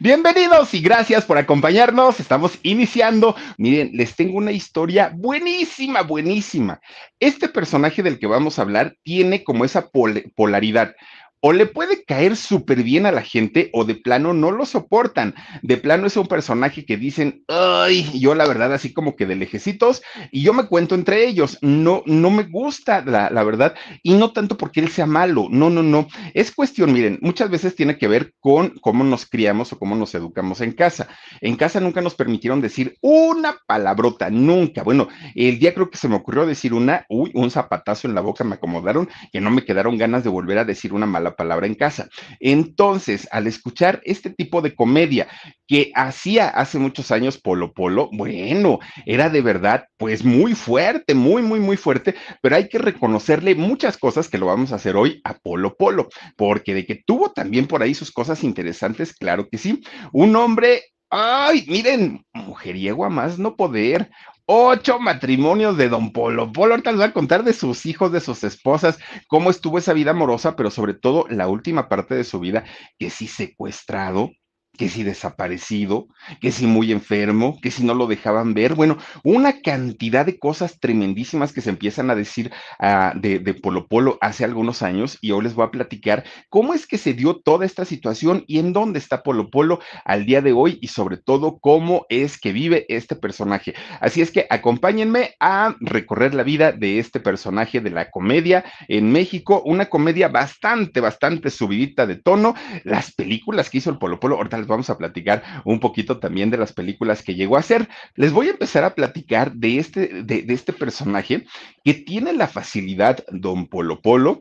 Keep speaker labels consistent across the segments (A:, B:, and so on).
A: Bienvenidos y gracias por acompañarnos. Estamos iniciando. Miren, les tengo una historia buenísima, buenísima. Este personaje del que vamos a hablar tiene como esa polaridad o le puede caer súper bien a la gente o de plano no lo soportan. De plano es un personaje que dicen, ay, yo la verdad así como que de lejecitos y yo me cuento entre ellos. No, no me gusta la, la verdad y no tanto porque él sea malo. No, no, no. Es cuestión, miren, muchas veces tiene que ver con cómo nos criamos o cómo nos educamos en casa. En casa nunca nos permitieron decir una palabrota, nunca. Bueno, el día creo que se me ocurrió decir una, uy, un zapatazo en la boca me acomodaron que no me quedaron ganas de volver a decir una mala palabra en casa. Entonces, al escuchar este tipo de comedia que hacía hace muchos años Polo Polo, bueno, era de verdad pues muy fuerte, muy, muy, muy fuerte, pero hay que reconocerle muchas cosas que lo vamos a hacer hoy a Polo Polo, porque de que tuvo también por ahí sus cosas interesantes, claro que sí. Un hombre Ay, miren, mujeriego a más no poder, ocho matrimonios de Don Polo. Polo ahorita les va a contar de sus hijos, de sus esposas, cómo estuvo esa vida amorosa, pero sobre todo la última parte de su vida, que sí secuestrado, que si desaparecido, que si muy enfermo, que si no lo dejaban ver, bueno, una cantidad de cosas tremendísimas que se empiezan a decir uh, de, de, Polo Polo hace algunos años y hoy les voy a platicar cómo es que se dio toda esta situación y en dónde está Polo Polo al día de hoy y sobre todo cómo es que vive este personaje. Así es que acompáñenme a recorrer la vida de este personaje de la comedia en México, una comedia bastante, bastante subidita de tono, las películas que hizo el Polo Polo, ahorita vamos a platicar un poquito también de las películas que llegó a hacer. Les voy a empezar a platicar de este, de, este personaje que tiene la facilidad, don Polo Polo,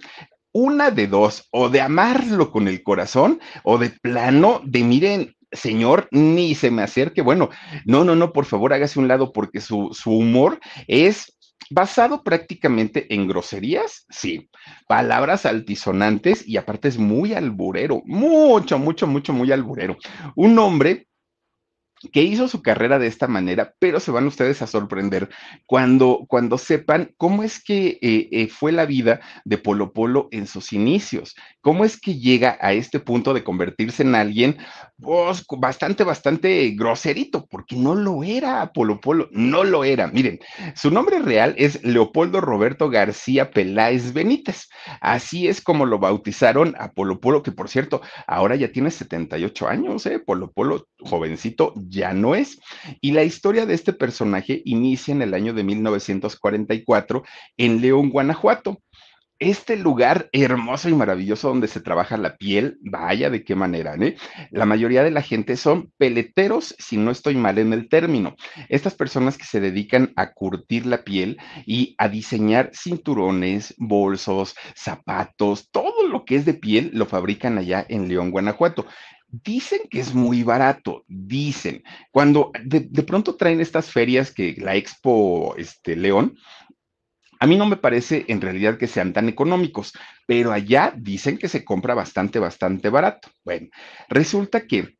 A: una de dos, o de amarlo con el corazón, o de plano, de miren, señor, ni se me acerque. Bueno, no, no, no, por favor, hágase un lado porque su, su humor es basado prácticamente en groserías, sí, palabras altisonantes y aparte es muy alburero, mucho, mucho, mucho, muy alburero. Un hombre que hizo su carrera de esta manera, pero se van ustedes a sorprender cuando, cuando sepan cómo es que eh, eh, fue la vida de Polo Polo en sus inicios, cómo es que llega a este punto de convertirse en alguien pues, bastante, bastante groserito, porque no lo era Polo Polo, no lo era. Miren, su nombre real es Leopoldo Roberto García Peláez Benítez. Así es como lo bautizaron a Polo que por cierto, ahora ya tiene 78 años, ¿eh? Polo Polo, jovencito, ya no es. Y la historia de este personaje inicia en el año de 1944 en León, Guanajuato. Este lugar hermoso y maravilloso donde se trabaja la piel, vaya de qué manera, ¿eh? La mayoría de la gente son peleteros, si no estoy mal en el término. Estas personas que se dedican a curtir la piel y a diseñar cinturones, bolsos, zapatos, todo lo que es de piel lo fabrican allá en León, Guanajuato. Dicen que es muy barato, dicen. Cuando de, de, pronto traen estas ferias que la Expo este, León, a mí no me parece en realidad que sean tan económicos, pero allá dicen que se compra bastante, bastante barato. Bueno, resulta que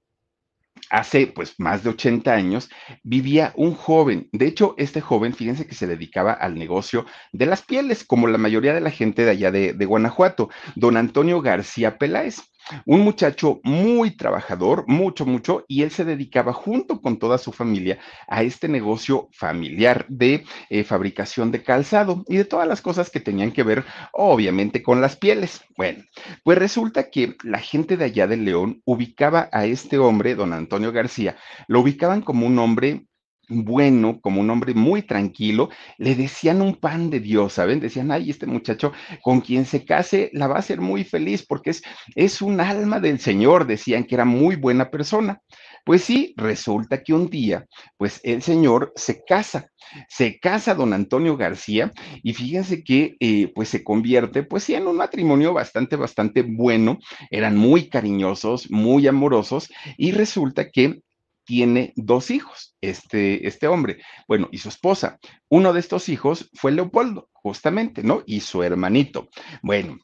A: hace pues más de 80 años, vivía un joven. De hecho, este joven, fíjense que se dedicaba al negocio de las pieles, como la mayoría de la gente de allá de, Guanajuato, don Antonio García Peláez. Un muchacho muy trabajador, mucho, mucho, y él se dedicaba junto con toda su familia a este negocio familiar de eh, fabricación de calzado y de todas las cosas que tenían que ver, obviamente, con las pieles. Bueno, pues resulta que la gente de allá de León ubicaba a este hombre, don Antonio García, lo ubicaban como un hombre bueno, como un hombre muy tranquilo, le decían un pan de Dios, ¿saben? Decían, ay, este muchacho con quien se case la va a hacer muy feliz porque es, es un alma del Señor, decían que era muy buena persona. Pues sí, resulta que un día, pues el señor se casa, se casa don Antonio García y fíjense que eh, pues se convierte pues sí en un matrimonio bastante, bastante bueno, eran muy cariñosos, muy amorosos y resulta que tiene dos hijos, este, este hombre, bueno, y su esposa. Uno de estos hijos fue Leopoldo, justamente, ¿no? Y su hermanito. Bueno,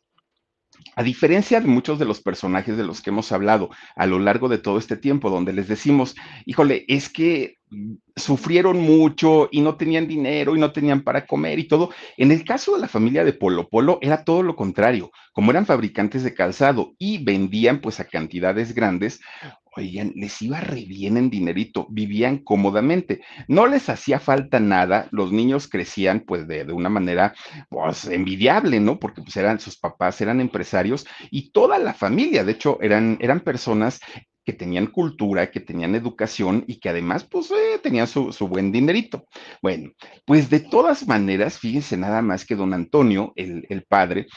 A: a diferencia de muchos de los personajes de los que hemos hablado a lo largo de todo este tiempo, donde les decimos, híjole, es que sufrieron mucho y no tenían dinero y no tenían para comer y todo. En el caso de la familia de Polo Polo era todo lo contrario. Como eran fabricantes de calzado y vendían pues a cantidades grandes, oigan, les iba re bien en dinerito, vivían cómodamente, no les hacía falta nada, los niños crecían pues de, de una manera pues envidiable, ¿no? Porque pues eran sus papás, eran empresarios y toda la familia, de hecho, eran, eran personas que tenían cultura, que tenían educación y que además, pues, eh, tenían su, su, buen dinerito. Bueno, pues de todas maneras, fíjense nada más que don Antonio, el, el padre,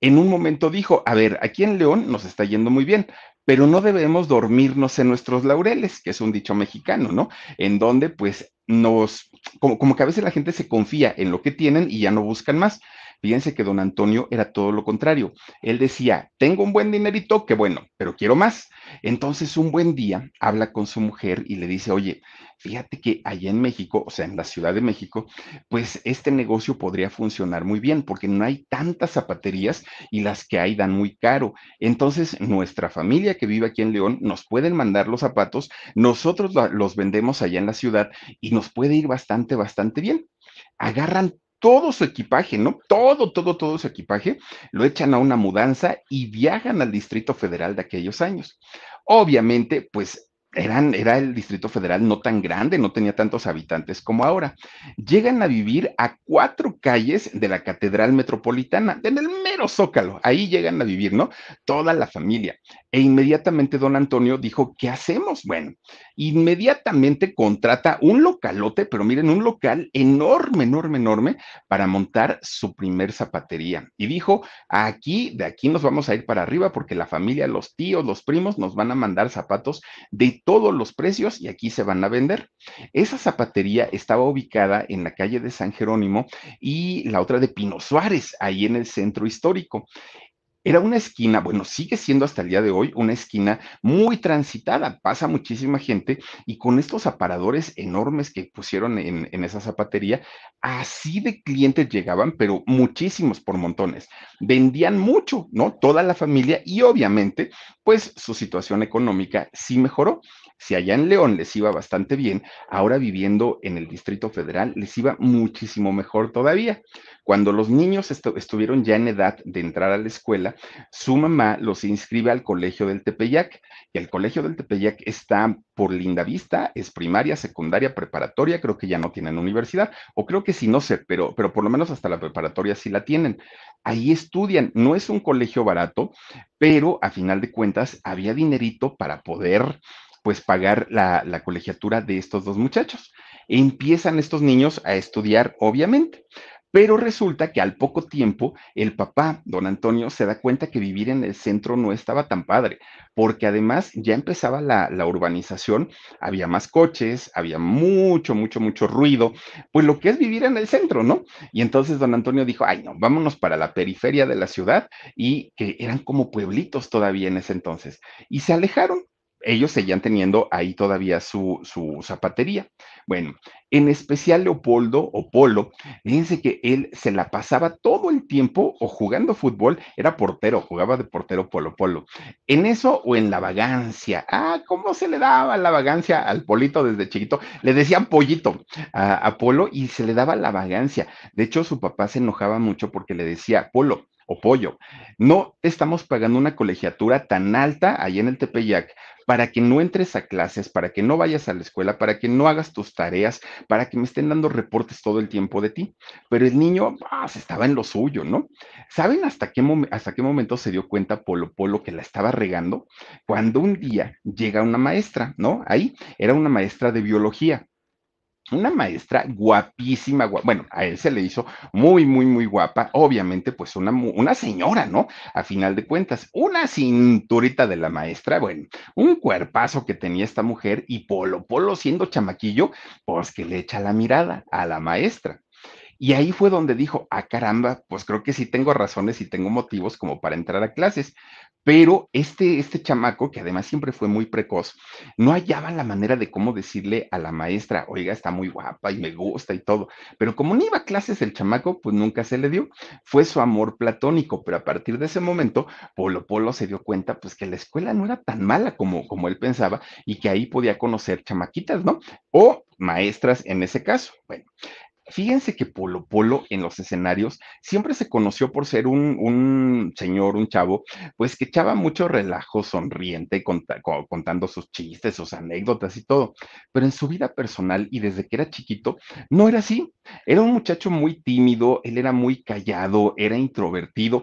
A: en un momento dijo, a ver, aquí en León nos está yendo muy bien, pero no debemos dormirnos en nuestros laureles, que es un dicho mexicano, ¿no? En donde pues nos, como, como que a veces la gente se confía en lo que tienen y ya no buscan más. Fíjense que don Antonio era todo lo contrario. Él decía, tengo un buen dinerito, qué bueno, pero quiero más. Entonces un buen día habla con su mujer y le dice, oye, fíjate que allá en México, o sea, en la Ciudad de México, pues este negocio podría funcionar muy bien porque no hay tantas zapaterías y las que hay dan muy caro. Entonces nuestra familia que vive aquí en León nos pueden mandar los zapatos, nosotros los vendemos allá en la ciudad y nos puede ir bastante, bastante bien. Agarran todo su equipaje, ¿no? Todo, todo, todo su equipaje, lo echan a una mudanza y viajan al Distrito Federal de aquellos años. Obviamente, pues eran, era el Distrito Federal no tan grande, no tenía tantos habitantes como ahora. Llegan a vivir a cuatro calles de la Catedral Metropolitana, en el mero zócalo, ahí llegan a vivir, ¿no? Toda la familia. E inmediatamente don Antonio dijo, ¿qué hacemos? Bueno, inmediatamente contrata un localote, pero miren, un local enorme, enorme, enorme para montar su primer zapatería. Y dijo, aquí, de aquí nos vamos a ir para arriba porque la familia, los tíos, los primos nos van a mandar zapatos de todos los precios y aquí se van a vender. Esa zapatería estaba ubicada en la calle de San Jerónimo y la otra de Pino Suárez, ahí en el centro histórico. Era una esquina, bueno, sigue siendo hasta el día de hoy una esquina muy transitada, pasa muchísima gente y con estos aparadores enormes que pusieron en, en, esa zapatería, así de clientes llegaban, pero muchísimos por montones. Vendían mucho, ¿no? Toda la familia y obviamente, pues su situación económica sí mejoró. Si allá en León les iba bastante bien, ahora viviendo en el Distrito Federal les iba muchísimo mejor todavía. Cuando los niños estu estuvieron ya en edad de entrar a la escuela, su mamá los inscribe al Colegio del Tepeyac. Y el Colegio del Tepeyac está por Linda Vista, es primaria, secundaria, preparatoria, creo que ya no tienen universidad, o creo que sí, no sé, pero, pero por lo menos hasta la preparatoria sí la tienen. Ahí estudian, no es un colegio barato, pero a final de cuentas había dinerito para poder pues pagar la, la colegiatura de estos dos muchachos. Empiezan estos niños a estudiar, obviamente. Pero resulta que al poco tiempo el papá, don Antonio, se da cuenta que vivir en el centro no estaba tan padre, porque además ya empezaba la, la, urbanización, había más coches, había mucho, mucho, mucho ruido, pues lo que es vivir en el centro, ¿no? Y entonces don Antonio dijo, ay, no, vámonos para la periferia de la ciudad y que eran como pueblitos todavía en ese entonces. Y se alejaron ellos seguían teniendo ahí todavía su, su zapatería. Bueno, en especial Leopoldo o Polo, fíjense que él se la pasaba todo el tiempo o jugando fútbol, era portero, jugaba de portero Polo Polo. En eso o en la vagancia. Ah, ¿cómo se le daba la vagancia al Polito desde chiquito? Le decían pollito a, a Polo y se le daba la vagancia. De hecho, su papá se enojaba mucho porque le decía, Polo, o pollo. No estamos pagando una colegiatura tan alta ahí en el Tepeyac para que no entres a clases, para que no vayas a la escuela, para que no hagas tus tareas, para que me estén dando reportes todo el tiempo de ti. Pero el niño pues, estaba en lo suyo, ¿no? ¿Saben hasta qué, hasta qué momento se dio cuenta Polo Polo que la estaba regando? Cuando un día llega una maestra, ¿no? Ahí era una maestra de biología una maestra guapísima, bueno, a él se le hizo muy, muy, muy guapa, obviamente, pues una, una señora, ¿no? A final de cuentas, una cinturita de la maestra, bueno, un cuerpazo que tenía esta mujer y Polo, Polo siendo chamaquillo, pues que le echa la mirada a la maestra. Y ahí fue donde dijo, ah, caramba, pues creo que sí tengo razones y tengo motivos como para entrar a clases. Pero este, este chamaco, que además siempre fue muy precoz, no hallaba la manera de cómo decirle a la maestra, oiga, está muy guapa y me gusta y todo. Pero como no iba a clases el chamaco, pues nunca se le dio. Fue su amor platónico, pero a partir de ese momento, Polo Polo se dio cuenta, pues que la escuela no era tan mala como, como él pensaba y que ahí podía conocer chamaquitas, ¿no? O maestras en ese caso. Bueno, Fíjense que Polo Polo en los escenarios siempre se conoció por ser un, señor, un chavo, pues que echaba mucho relajo, sonriente, contando sus chistes, sus anécdotas y todo. Pero en su vida personal y desde que era chiquito, no era así. Era un muchacho muy tímido, él era muy callado, era introvertido,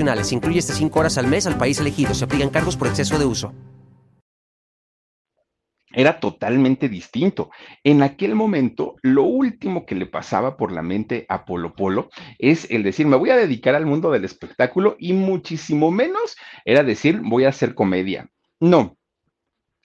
B: Incluye hasta 5 horas al mes al país elegido. Se aplican cargos por exceso de uso.
A: Era totalmente distinto. En aquel momento, lo último que le pasaba por la mente a Polo Polo es el decir, me voy a dedicar al mundo del espectáculo y muchísimo menos era decir, voy a hacer comedia. No,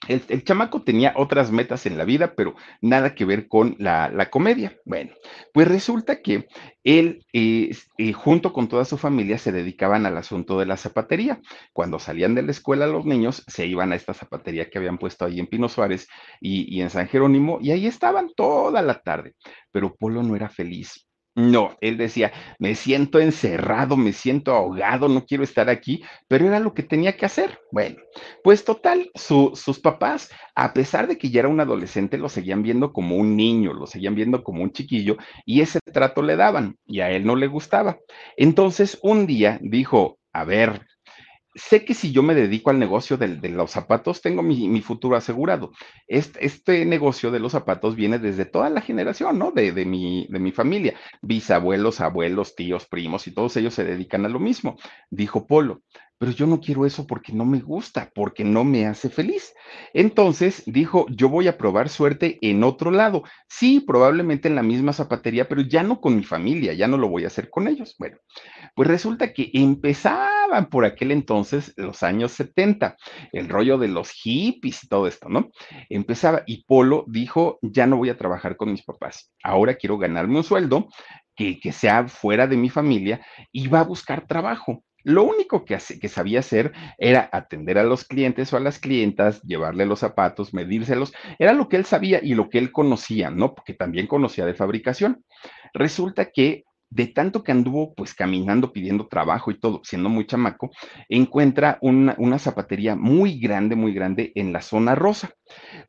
A: el, chamaco tenía otras metas en la vida, pero nada que ver con la, comedia. Bueno, pues resulta que él, eh, junto con toda su familia, se dedicaban al asunto de la zapatería. Cuando salían de la escuela los niños, se iban a esta zapatería que habían puesto ahí en Pino Suárez y, y en San Jerónimo, y ahí estaban toda la tarde. Pero Polo no era feliz no, él decía, me siento encerrado, me siento ahogado, no quiero estar aquí, pero era lo que tenía que hacer. Bueno, pues total, sus papás, a pesar de que ya era un adolescente, lo seguían viendo como un niño, lo seguían viendo como un chiquillo y ese trato le daban y a él no le gustaba. Entonces, un día dijo, a ver, sé que si yo me dedico al negocio de, los zapatos, tengo mi, futuro asegurado. Este, negocio de los zapatos viene desde toda la generación, ¿no? De, de, mi, de mi familia. Bisabuelos, abuelos, tíos, primos, y todos ellos se dedican a lo mismo, dijo Polo pero yo no quiero eso porque no me gusta, porque no me hace feliz. Entonces dijo, yo voy a probar suerte en otro lado. Sí, probablemente en la misma zapatería, pero ya no con mi familia, ya no lo voy a hacer con ellos. Bueno, pues resulta que empezaban por aquel entonces, los años 70, el rollo de los hippies y todo esto, ¿no? Empezaba y Polo dijo, ya no voy a trabajar con mis papás, ahora quiero ganarme un sueldo que, que sea fuera de mi familia y va a buscar trabajo. Lo único que, que, sabía hacer era atender a los clientes o a las clientas, llevarle los zapatos, medírselos. Era lo que él sabía y lo que él conocía, ¿no? Porque también conocía de fabricación. Resulta que de tanto que anduvo pues caminando pidiendo trabajo y todo, siendo muy chamaco, encuentra una, una, zapatería muy grande, muy grande en la zona rosa.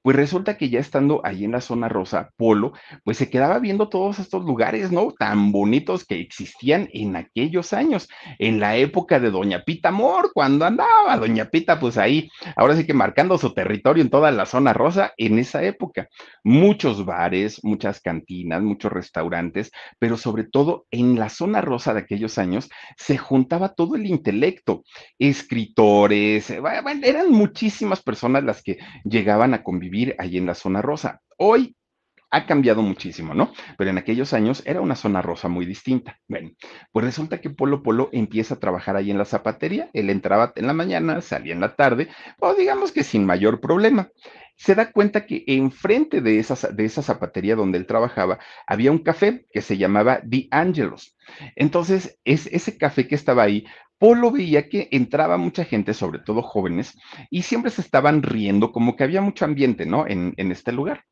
A: Pues resulta que ya estando ahí en la zona rosa, Polo, pues se quedaba viendo todos estos lugares, ¿no? Tan bonitos que existían en aquellos años, en la época de Doña Pita Amor, cuando andaba Doña Pita, pues ahí, ahora sí que marcando su territorio en toda la zona rosa, en esa época. Muchos bares, muchas cantinas, muchos restaurantes, pero sobre todo en la zona rosa de aquellos años se juntaba todo el intelecto, escritores, eh, eran muchísimas personas las que llegaban a convivir ahí en la zona rosa. Hoy ha cambiado muchísimo, ¿no? Pero en aquellos años era una zona rosa muy distinta. Bueno, pues resulta que Polo Polo empieza a trabajar ahí en la zapatería. Él entraba en la mañana, salía en la tarde, o digamos que sin mayor problema. Se da cuenta que enfrente de esa, de esa zapatería donde él trabajaba había un café que se llamaba The Angelos. Entonces, es, ese café que estaba ahí Polo veía que entraba mucha gente, sobre todo jóvenes, y siempre se estaban riendo, como que había mucho ambiente, ¿no? En, este lugar.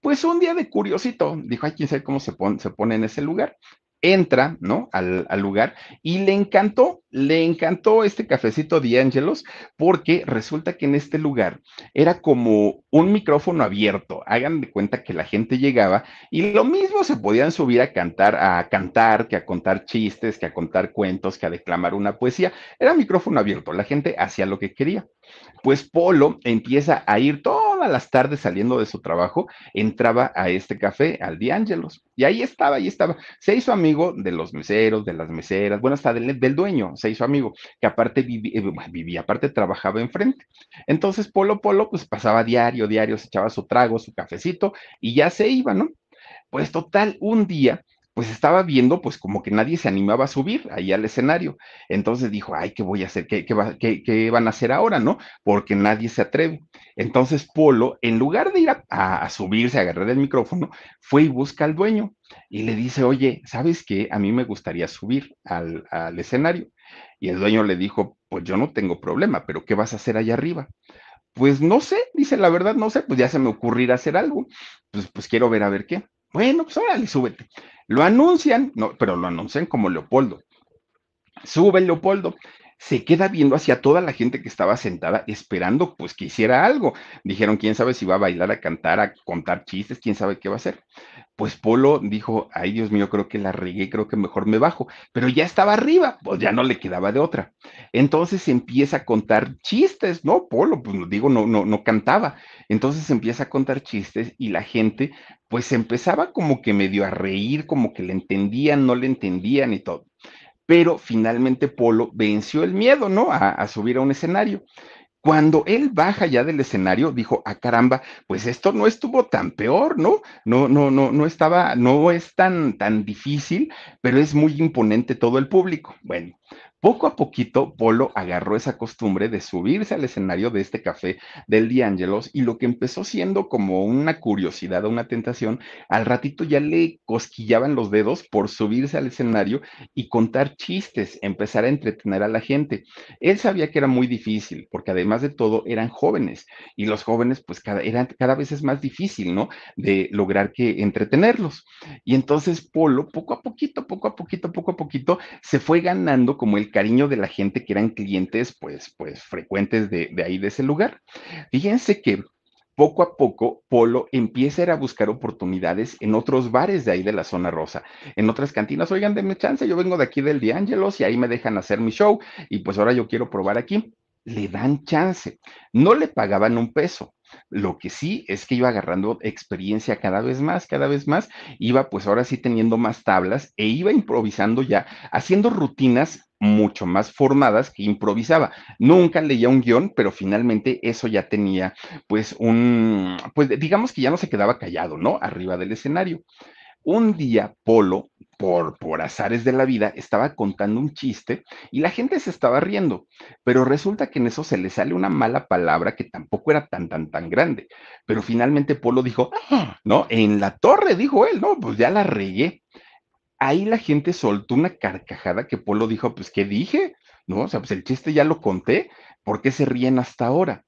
A: Pues un día de curiosito, dijo, ay, quién sabe cómo se pone, en ese lugar. Entra, ¿no? Al, lugar y le encantó, le encantó este cafecito de Ángelos porque resulta que en este lugar era como un micrófono abierto. Hagan de cuenta que la gente llegaba y lo mismo se podían subir a cantar, a cantar, que a contar chistes, que a contar cuentos, que a declamar una poesía. Era micrófono abierto, la gente hacía lo que quería. Pues Polo empieza a ir todas las tardes saliendo de su trabajo, entraba a este café, al Ángelos, y ahí estaba, ahí estaba. Se hizo amigo de los meseros, de las meseras, bueno, hasta del, del dueño, se hizo amigo, que aparte vivía, eh, vivía, aparte trabajaba enfrente. Entonces Polo Polo, pues pasaba diario, diario, se echaba su trago, su cafecito, y ya se iba, ¿no? Pues total, un día pues estaba viendo, pues como que nadie se animaba a subir ahí al escenario. Entonces dijo, ay, ¿qué voy a hacer? ¿Qué, va, qué, van a hacer ahora, no? Porque nadie se atreve. Entonces Polo, en lugar de ir a, subirse, a agarrar el micrófono, fue y busca al dueño y le dice, oye, ¿sabes qué? A mí me gustaría subir al, al escenario. Y el dueño le dijo, pues yo no tengo problema, pero ¿qué vas a hacer allá arriba? Pues no sé, dice la verdad, no sé, pues ya se me ocurrirá hacer algo. Pues, pues quiero ver a ver qué. Bueno, pues órale, súbete. Lo anuncian, no, pero lo anuncian como Leopoldo. Sube Leopoldo, se queda viendo hacia toda la gente que estaba sentada esperando pues que hiciera algo. Dijeron, quién sabe si va a bailar, a cantar, a contar chistes, quién sabe qué va a hacer. Pues Polo dijo, ay Dios mío, creo que la regué, creo que mejor me bajo, pero ya estaba arriba, pues ya no le quedaba de otra. Entonces empieza a contar chistes, ¿no? Polo, pues digo, no, no, no cantaba. Entonces empieza a contar chistes y la gente pues empezaba como que medio a reír, como que le entendían, no le entendían y todo. Pero finalmente Polo venció el miedo, ¿no? A, subir a un escenario. Cuando él baja ya del escenario, dijo, ah, caramba, pues esto no estuvo tan peor, ¿no? No, no, no, no estaba, no es tan, tan difícil, pero es muy imponente todo el público. Bueno, poco a poquito, Polo agarró esa costumbre de subirse al escenario de este café del Diángelos y lo que empezó siendo como una curiosidad o una tentación, al ratito ya le cosquillaban los dedos por subirse al escenario y contar chistes, empezar a entretener a la gente. Él sabía que era muy difícil, porque además de todo eran jóvenes y los jóvenes pues cada, cada vez es más difícil, ¿no? De lograr que entretenerlos. Y entonces Polo, poco a poquito, poco a poquito, poco a poquito, se fue ganando como el cariño de la gente que eran clientes, pues, pues frecuentes de, de ahí, de ese lugar. Fíjense que poco a poco, Polo empieza a ir a buscar oportunidades en otros bares de ahí de la zona rosa, en otras cantinas. Oigan, denme chance, yo vengo de aquí del Ángelos y ahí me dejan hacer mi show y pues ahora yo quiero probar aquí. Le dan chance. No le pagaban un peso, lo que sí es que iba agarrando experiencia cada vez más, cada vez más, iba pues ahora sí teniendo más tablas e iba improvisando ya, haciendo rutinas mucho más formadas que improvisaba. Nunca leía un guion, pero finalmente eso ya tenía pues un, pues digamos que ya no se quedaba callado, ¿no? Arriba del escenario. Un día, Polo, por, por azares de la vida, estaba contando un chiste y la gente se estaba riendo, pero resulta que en eso se le sale una mala palabra que tampoco era tan, tan, tan grande. Pero finalmente Polo dijo, "Ah", ¿no? En la torre, dijo él, no, pues ya la regué. Ahí la gente soltó una carcajada que Polo dijo, pues, ¿qué dije? ¿No? O sea, pues el chiste ya lo conté, ¿por qué se ríen hasta ahora?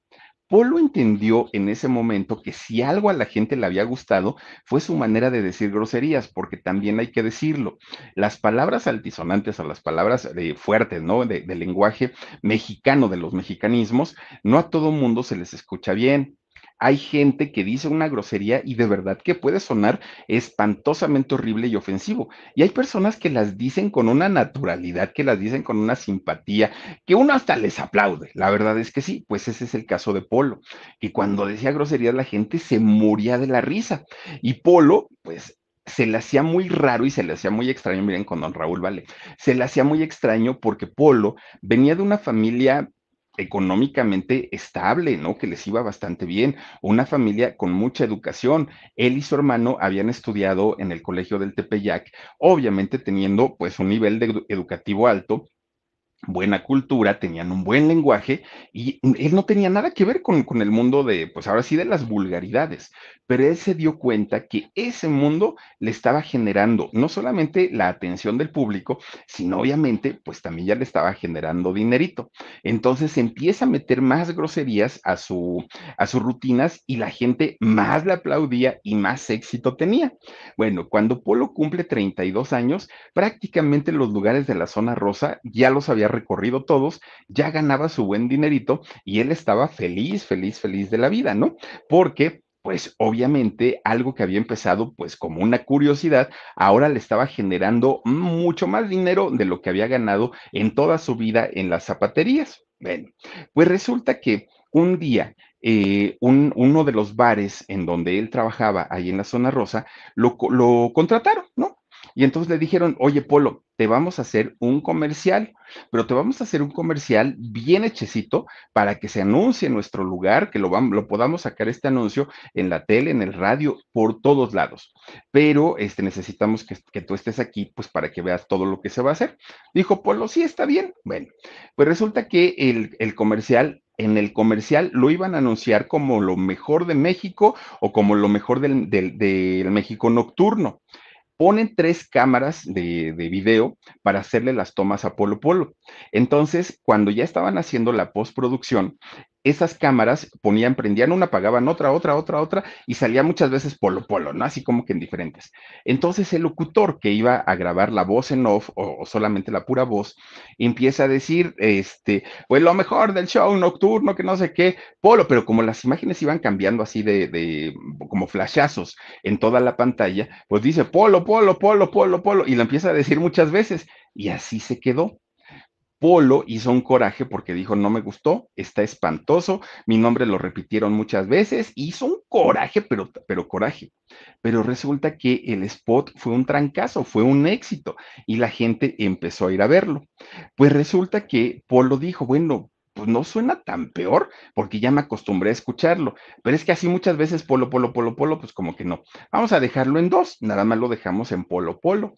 A: Polo entendió en ese momento que si algo a la gente le había gustado fue su manera de decir groserías, porque también hay que decirlo. Las palabras altisonantes o las palabras fuertes, ¿no? De, del lenguaje mexicano, de los mexicanismos, no a todo mundo se les escucha bien. Hay gente que dice una grosería y de verdad que puede sonar espantosamente horrible y ofensivo. Y hay personas que las dicen con una naturalidad, que las dicen con una simpatía, que uno hasta les aplaude. La verdad es que sí, pues ese es el caso de Polo, que cuando decía groserías la gente se moría de la risa. Y Polo, pues se le hacía muy raro y se le hacía muy extraño, miren con don Raúl, vale, se le hacía muy extraño porque Polo venía de una familia económicamente estable, ¿no? Que les iba bastante bien, una familia con mucha educación. Él y su hermano habían estudiado en el Colegio del Tepeyac, obviamente teniendo pues un nivel de educativo alto buena cultura, tenían un buen lenguaje y él no tenía nada que ver con, con, el mundo de, pues ahora sí, de las vulgaridades, pero él se dio cuenta que ese mundo le estaba generando no solamente la atención del público, sino obviamente, pues también ya le estaba generando dinerito. Entonces empieza a meter más groserías a, su, a sus rutinas y la gente más le aplaudía y más éxito tenía. Bueno, cuando Polo cumple 32 años, prácticamente los lugares de la zona rosa ya los había recorrido todos, ya ganaba su buen dinerito y él estaba feliz, feliz, feliz de la vida, ¿no? Porque pues obviamente algo que había empezado pues como una curiosidad, ahora le estaba generando mucho más dinero de lo que había ganado en toda su vida en las zapaterías. Bueno, pues resulta que un día eh, un, uno de los bares en donde él trabajaba, ahí en la zona rosa, lo, lo contrataron, ¿no? Y entonces le dijeron, oye, Polo, te vamos a hacer un comercial, pero te vamos a hacer un comercial bien hechecito para que se anuncie en nuestro lugar, que lo, podamos sacar este anuncio en la tele, en el radio, por todos lados. Pero este, necesitamos que, tú estés aquí, pues para que veas todo lo que se va a hacer. Dijo Polo, sí, está bien. Bueno, pues resulta que el, comercial en el comercial lo iban a anunciar como lo mejor de México o como lo mejor del México nocturno ponen tres cámaras de, de, video para hacerle las tomas a Polo Polo. Entonces, cuando ya estaban haciendo la postproducción, esas cámaras ponían, prendían una, apagaban otra, otra, otra, otra, y salía muchas veces polo polo, ¿no? Así como que en diferentes. Entonces el locutor que iba a grabar la voz en off o, solamente la pura voz, empieza a decir, este, pues lo mejor del show nocturno, que no sé qué, polo, pero como las imágenes iban cambiando así de, de como flashazos en toda la pantalla, pues dice polo, polo, polo, polo, polo, y lo empieza a decir muchas veces, y así se quedó. Polo hizo un coraje porque dijo, no me gustó, está espantoso, mi nombre lo repitieron muchas veces, hizo un coraje, pero, pero coraje. Pero resulta que el spot fue un trancazo, fue un éxito y la gente empezó a ir a verlo. Pues resulta que Polo dijo, bueno, pues no suena tan peor, porque ya me acostumbré a escucharlo. Pero es que así muchas veces polo, polo, polo, polo, pues como que no. Vamos a dejarlo en dos, nada más lo dejamos en polo, polo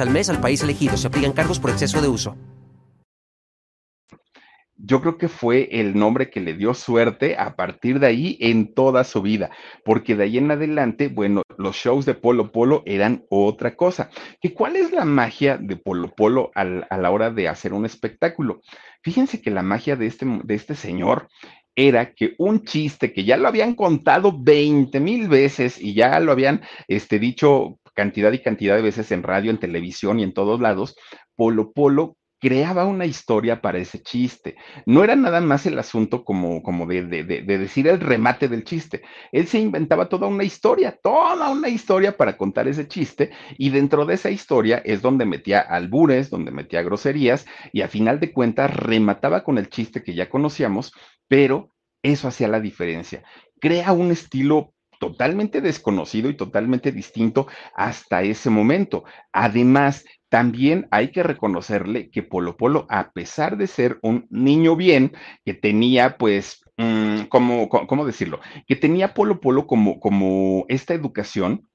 B: al mes al país elegido. Se aplican cargos por exceso de uso.
A: Yo creo que fue el nombre que le dio suerte a partir de ahí en toda su vida, porque de ahí en adelante, bueno, los shows de Polo Polo eran otra cosa. ¿Y cuál es la magia de Polo Polo a la hora de hacer un espectáculo? Fíjense que la magia de este, de este señor era que un chiste que ya lo habían contado 20 mil veces y ya lo habían este, dicho cantidad y cantidad de veces en radio, en televisión y en todos lados, Polo Polo creaba una historia para ese chiste. No era nada más el asunto como, como de, de, de, de, decir el remate del chiste. Él se inventaba toda una historia, toda una historia para contar ese chiste y dentro de esa historia es donde metía albures, donde metía groserías y a final de cuentas remataba con el chiste que ya conocíamos, pero eso hacía la diferencia. Crea un estilo totalmente desconocido y totalmente distinto hasta ese momento. Además, también hay que reconocerle que Polo Polo, a pesar de ser un niño bien, que tenía pues, mmm, como, ¿cómo decirlo? Que tenía Polo Polo como, como esta educación,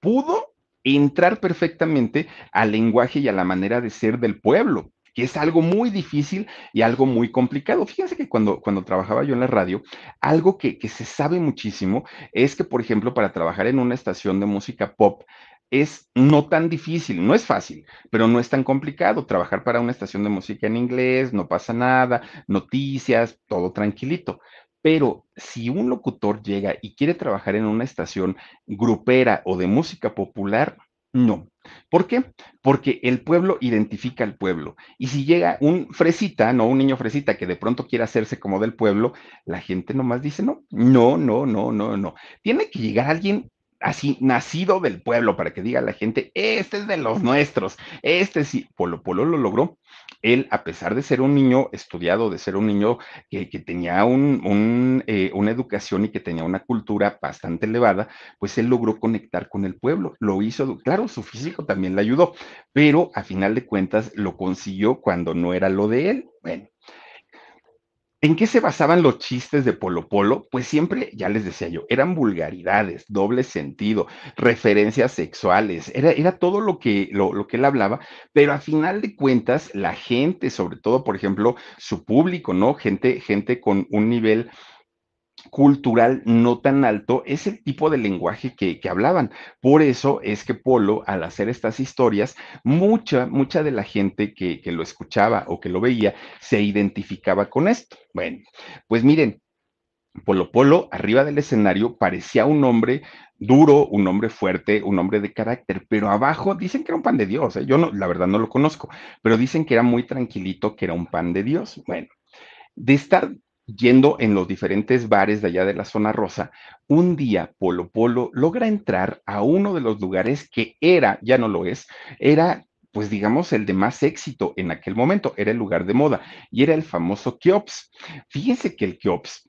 A: pudo entrar perfectamente al lenguaje y a la manera de ser del pueblo que es algo muy difícil y algo muy complicado. Fíjense que cuando, cuando trabajaba yo en la radio, algo que, que se sabe muchísimo es que, por ejemplo, para trabajar en una estación de música pop, es no tan difícil, no es fácil, pero no es tan complicado trabajar para una estación de música en inglés, no pasa nada, noticias, todo tranquilito. Pero si un locutor llega y quiere trabajar en una estación grupera o de música popular, no. ¿Por qué? Porque el pueblo identifica al pueblo. Y si llega un fresita, no un niño fresita que de pronto quiere hacerse como del pueblo, la gente nomás dice no, no, no, no, no, no. Tiene que llegar alguien así nacido del pueblo para que diga la gente, este es de los nuestros, este sí, Polo Polo lo logró. Él, a pesar de ser un niño estudiado, de ser un niño que, tenía un, eh, una educación y que tenía una cultura bastante elevada, pues él logró conectar con el pueblo. Lo hizo, claro, su físico también le ayudó, pero a final de cuentas lo consiguió cuando no era lo de él. Bueno, ¿En qué se basaban los chistes de Polo Polo? Pues siempre, ya les decía yo, eran vulgaridades, doble sentido, referencias sexuales, era, era todo lo que, lo, lo, que él hablaba, pero a final de cuentas, la gente, sobre todo, por ejemplo, su público, ¿no? Gente, gente con un nivel cultural no tan alto es el tipo de lenguaje que, hablaban. Por eso es que Polo, al hacer estas historias, mucha, mucha de la gente que, que lo escuchaba o que lo veía se identificaba con esto. Bueno, pues miren, Polo Polo, arriba del escenario, parecía un hombre duro, un hombre fuerte, un hombre de carácter, pero abajo dicen que era un pan de Dios. ¿eh? Yo no, la verdad no lo conozco, pero dicen que era muy tranquilito, que era un pan de Dios. Bueno, de estar yendo en los diferentes bares de allá de la zona rosa, un día Polo Polo logra entrar a uno de los lugares que era, ya no lo es, era pues digamos el de más éxito en aquel momento, era el lugar de moda y era el famoso Kiops. Fíjense que el Kiops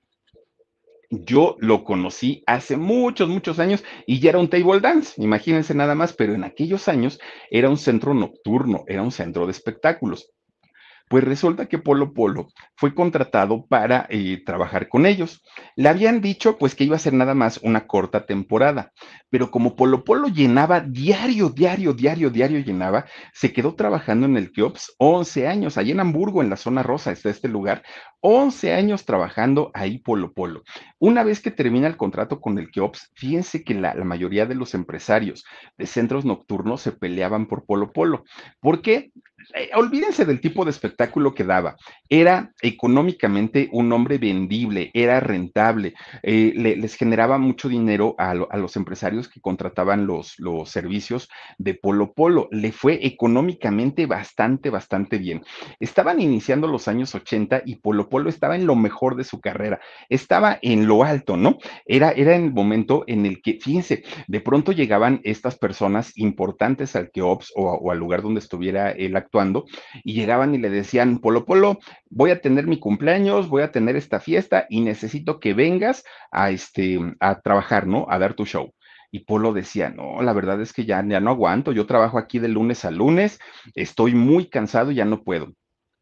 A: yo lo conocí hace muchos, muchos años y ya era un table dance, imagínense nada más, pero en aquellos años era un centro nocturno, era un centro de espectáculos. Pues resulta que Polo Polo fue contratado para eh, trabajar con ellos. Le habían dicho pues que iba a ser nada más una corta temporada, pero como Polo Polo llenaba diario, diario, diario, diario llenaba, se quedó trabajando en el Kiops 11 años, allí en Hamburgo, en la zona rosa, está este lugar, 11 años trabajando ahí Polo Polo. Una vez que termina el contrato con el Kiops, fíjense que la, la mayoría de los empresarios de centros nocturnos se peleaban por Polo Polo. ¿Por qué? Eh, olvídense del tipo de espectáculo que daba. Era económicamente un hombre vendible, era rentable, eh, les generaba mucho dinero a, los empresarios que contrataban los, servicios de Polo Polo. Le fue económicamente bastante, bastante bien. Estaban iniciando los años 80 y Polo Polo estaba en lo mejor de su carrera, estaba en lo alto, ¿no? Era, era el momento en el que, fíjense, de pronto llegaban estas personas importantes al Keops o, o al lugar donde estuviera el actual y llegaban y le decían, Polo Polo, voy a tener mi cumpleaños, voy a tener esta fiesta y necesito que vengas a, este, a trabajar, ¿no? A dar tu show. Y Polo decía, no, la verdad es que ya, ya no aguanto, yo trabajo aquí de lunes a lunes, estoy muy cansado y ya no puedo.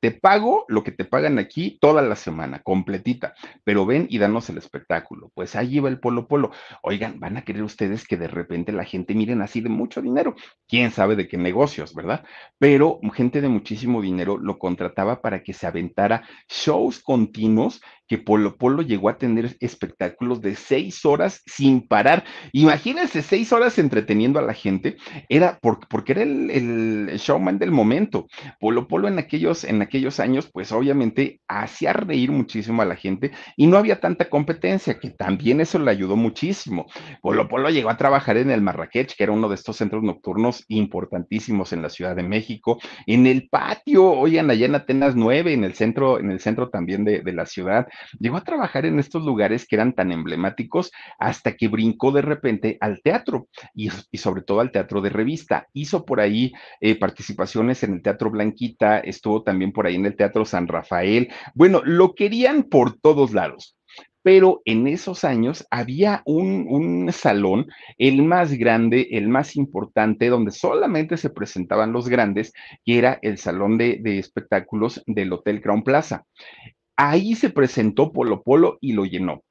A: Te pago lo que te pagan aquí toda la semana, completita, pero ven y danos el espectáculo. Pues ahí va el Polo Polo. Oigan, van a querer ustedes que de repente la gente miren así de mucho dinero. Quién sabe de qué negocios, ¿verdad? Pero gente de muchísimo dinero lo contrataba para que se aventara shows continuos que Polo Polo llegó a tener espectáculos de seis horas sin parar. Imagínense seis horas entreteniendo a la gente. Era porque era el, showman del momento. Polo Polo en aquellos, en aquellos años, pues obviamente hacía reír muchísimo a la gente y no había tanta competencia, que también eso le ayudó muchísimo. Polo Polo llegó a trabajar en el Marrakech, que era uno de estos centros nocturnos importantísimos en la Ciudad de México, en el patio, oigan, allá en Atenas 9, en el centro, en el centro también de, de la ciudad llegó a trabajar en estos lugares que eran tan emblemáticos hasta que brincó de repente al teatro y, sobre todo al teatro de revista. Hizo por ahí eh, participaciones en el Teatro Blanquita, estuvo también por ahí en el Teatro San Rafael. Bueno, lo querían por todos lados pero en esos años había un, salón, el más grande, el más importante, donde solamente se presentaban los grandes, que era el salón de, de espectáculos del Hotel Crown Plaza. Ahí se presentó Polo Polo y lo llenó.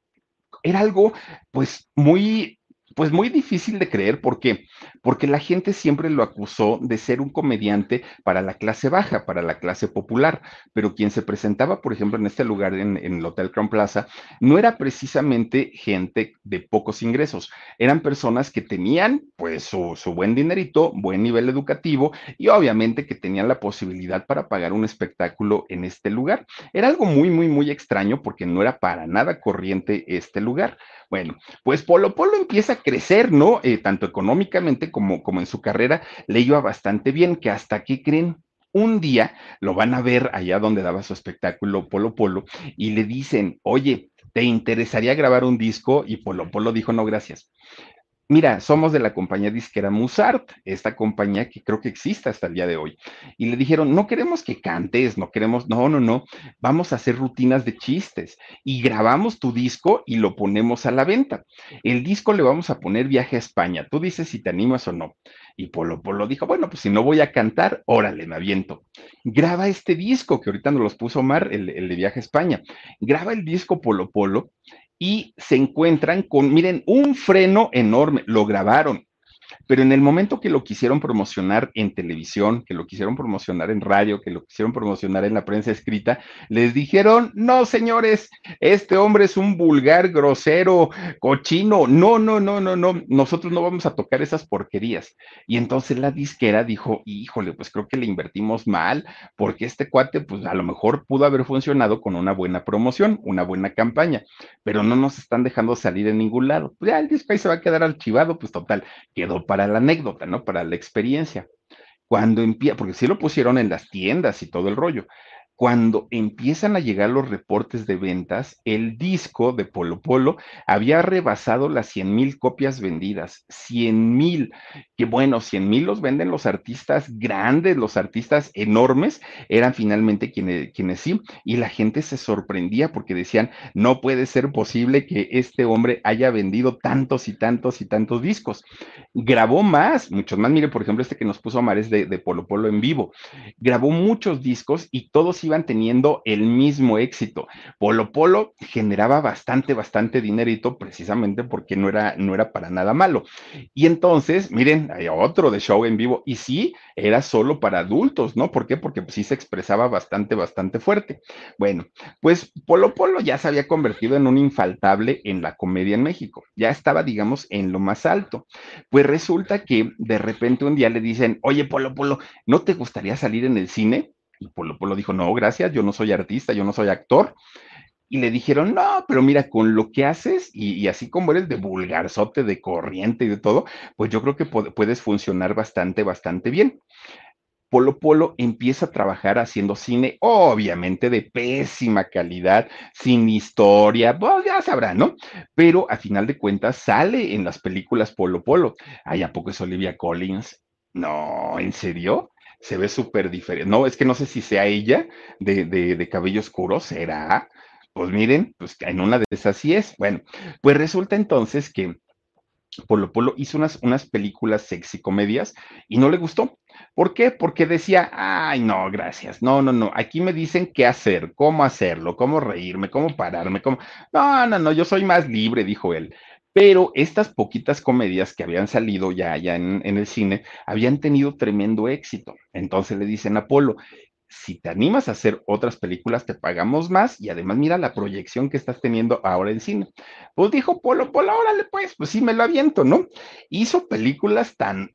A: Era algo, pues, muy pues muy difícil de creer. ¿Por qué? Porque la gente siempre lo acusó de ser un comediante para la clase baja, para la clase popular. Pero quien se presentaba, por ejemplo, en este lugar, en, el Hotel Crown Plaza, no era precisamente gente de pocos ingresos. Eran personas que tenían, pues, su, su buen dinerito, buen nivel educativo y obviamente que tenían la posibilidad para pagar un espectáculo en este lugar. Era algo muy, muy, muy extraño porque no era para nada corriente este lugar. Bueno, pues Polo Polo empieza crecer, ¿no? Eh, tanto económicamente como, como en su carrera le iba bastante bien, que hasta aquí creen. Un día lo van a ver allá donde daba su espectáculo Polo Polo y le dicen, oye, ¿te interesaría grabar un disco? Y Polo Polo dijo, no, gracias. Mira, somos de la compañía disquera Musart, esta compañía que creo que existe hasta el día de hoy. Y le dijeron, no queremos que cantes, no queremos, no, no, no, vamos a hacer rutinas de chistes y grabamos tu disco y lo ponemos a la venta. El disco le vamos a poner viaje a España, tú dices si te animas o no. Y Polo Polo dijo, bueno, pues si no voy a cantar, órale, me aviento. Graba este disco que ahorita nos los puso Mar, el, el de viaje a España. Graba el disco Polo Polo y se encuentran con, miren, un freno enorme, lo grabaron, pero en el momento que lo quisieron promocionar en televisión, que lo quisieron promocionar en radio, que lo quisieron promocionar en la prensa escrita, les dijeron, no, señores, este hombre es un vulgar, grosero, cochino, no, no, no, no, no, nosotros no vamos a tocar esas porquerías. Y entonces la disquera dijo, híjole, pues creo que le invertimos mal, porque este cuate, pues a lo mejor pudo haber funcionado con una buena promoción, una buena campaña, pero no nos están dejando salir en ningún lado. Pues ya el disco ahí se va a quedar archivado, pues total, quedó para la anécdota, ¿no? Para la experiencia. Cuando empieza, porque sí lo pusieron en las tiendas y todo el rollo, cuando empiezan a llegar los reportes de ventas, el disco de Polo Polo había rebasado las 100 mil copias vendidas. 100 mil, que bueno, 100 mil los venden los artistas grandes, los artistas enormes, eran finalmente quienes, quienes sí, y la gente se sorprendía porque decían, no puede ser posible que este hombre haya vendido tantos y tantos y tantos discos. Grabó más, muchos más, mire, por ejemplo, este que nos puso Mares de, de Polo Polo en vivo, grabó muchos discos y todos iban teniendo el mismo éxito. Polo Polo generaba bastante, bastante dinerito precisamente porque no era, no era para nada malo. Y entonces, miren, hay otro de show en vivo y sí, era solo para adultos, ¿no? ¿Por qué? Porque sí se expresaba bastante, bastante fuerte. Bueno, pues Polo Polo ya se había convertido en un infaltable en la comedia en México. Ya estaba, digamos, en lo más alto. Pues resulta que de repente un día le dicen, oye, Polo Polo, ¿no te gustaría salir en el cine? Y Polo Polo dijo, no, gracias, yo no soy artista, yo no soy actor. Y le dijeron, no, pero mira, con lo que haces y, así como eres de vulgarzote, de corriente y de todo, pues yo creo que puedes funcionar bastante, bastante bien. Polo Polo empieza a trabajar haciendo cine, obviamente de pésima calidad, sin historia, pues ya sabrá, ¿no? Pero a final de cuentas sale en las películas Polo Polo. Ay, ¿a poco es Olivia Collins? No, ¿en serio? Se ve súper diferente. No, es que no sé si sea ella de, de, cabello oscuro, será. Pues miren, pues en una de esas sí es. Bueno, pues resulta entonces que Polo Polo hizo unas, unas películas sexy comedias y no le gustó. ¿Por qué? Porque decía, ay, no, gracias, no, no, no, aquí me dicen qué hacer, cómo hacerlo, cómo reírme, cómo pararme, cómo... No, no, no, yo soy más libre, dijo él. Pero estas poquitas comedias que habían salido ya, ya en, el cine habían tenido tremendo éxito. Entonces le dicen a Polo, si te animas a hacer otras películas, te pagamos más y además mira la proyección que estás teniendo ahora en cine. Pues dijo Polo, Polo, órale pues, pues sí me lo aviento, ¿no? Hizo películas tan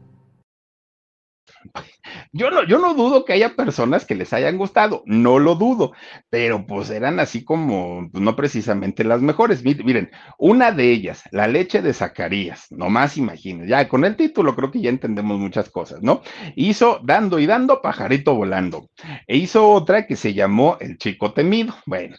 A: Yo no, yo no dudo que haya personas que les hayan gustado, no lo dudo, pero pues eran así como, pues, no precisamente las mejores. Miren, una de ellas, La leche de Zacarías, nomás imaginen, ya con el título creo que ya entendemos muchas cosas, ¿no? Hizo Dando y Dando, Pajarito Volando. E hizo otra que se llamó El Chico Temido. Bueno,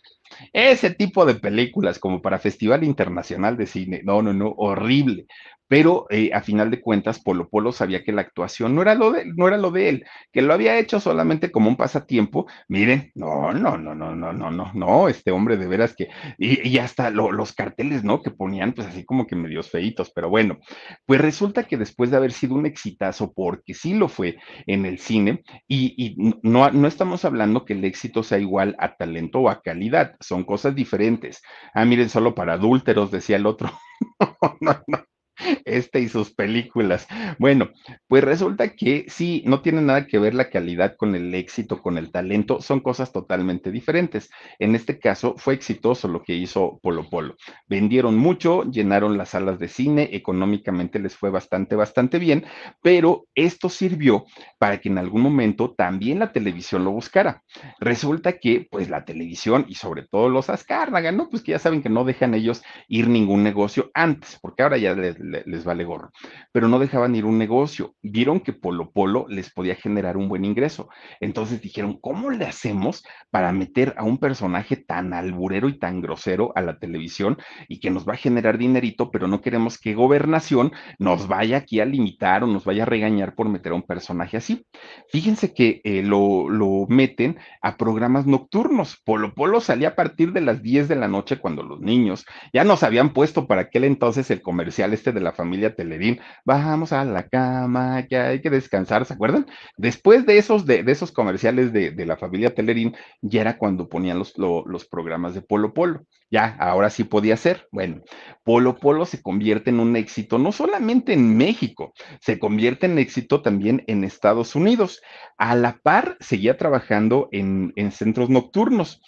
A: Ese tipo de películas como para Festival Internacional de Cine, no, no, no, horrible pero eh, a final de cuentas Polo Polo sabía que la actuación no era lo de, no era lo de él, que lo había hecho solamente como un pasatiempo. Miren, no, no, no, no, no, no, no, no, este hombre de veras que, y, y hasta los carteles, ¿no? Que ponían pues así como que medios feitos, pero bueno, pues resulta que después de haber sido un exitazo, porque sí lo fue en el cine, y, no, no estamos hablando que el éxito sea igual a talento o a calidad, son cosas diferentes. Ah, miren, solo para adúlteros, decía el otro. no, no, no este y sus películas. Bueno, pues resulta que sí, no tiene nada que ver la calidad con el éxito, con el talento, son cosas totalmente diferentes. En este caso fue exitoso lo que hizo Polo Polo. Vendieron mucho, llenaron las salas de cine, económicamente les fue bastante, bastante bien, pero esto sirvió para que en algún momento también la televisión lo buscara. Resulta que pues la televisión y sobre todo los Azcárraga, ¿no? Pues que ya saben que no dejan ellos ir ningún negocio antes, porque ahora ya les les vale gorro, pero no dejaban ir un negocio. Vieron que Polo Polo les podía generar un buen ingreso. Entonces dijeron, ¿cómo le hacemos para meter a un personaje tan alburero y tan grosero a la televisión y que nos va a generar dinerito, pero no queremos que gobernación nos vaya aquí a limitar o nos vaya a regañar por meter a un personaje así? Fíjense que eh, lo, lo meten a programas nocturnos. Polo Polo salía a partir de las 10 de la noche cuando los niños ya nos habían puesto para aquel entonces el comercial este de la familia Telerín, vamos a la cama, que hay que descansar, ¿se acuerdan? Después de esos, de, esos comerciales de, la familia Telerín, ya era cuando ponían los, los programas de Polo Polo. Ya, ahora sí podía ser. Bueno, Polo Polo se convierte en un éxito no solamente en México, se convierte en éxito también en Estados Unidos. A la par, seguía trabajando en, en centros nocturnos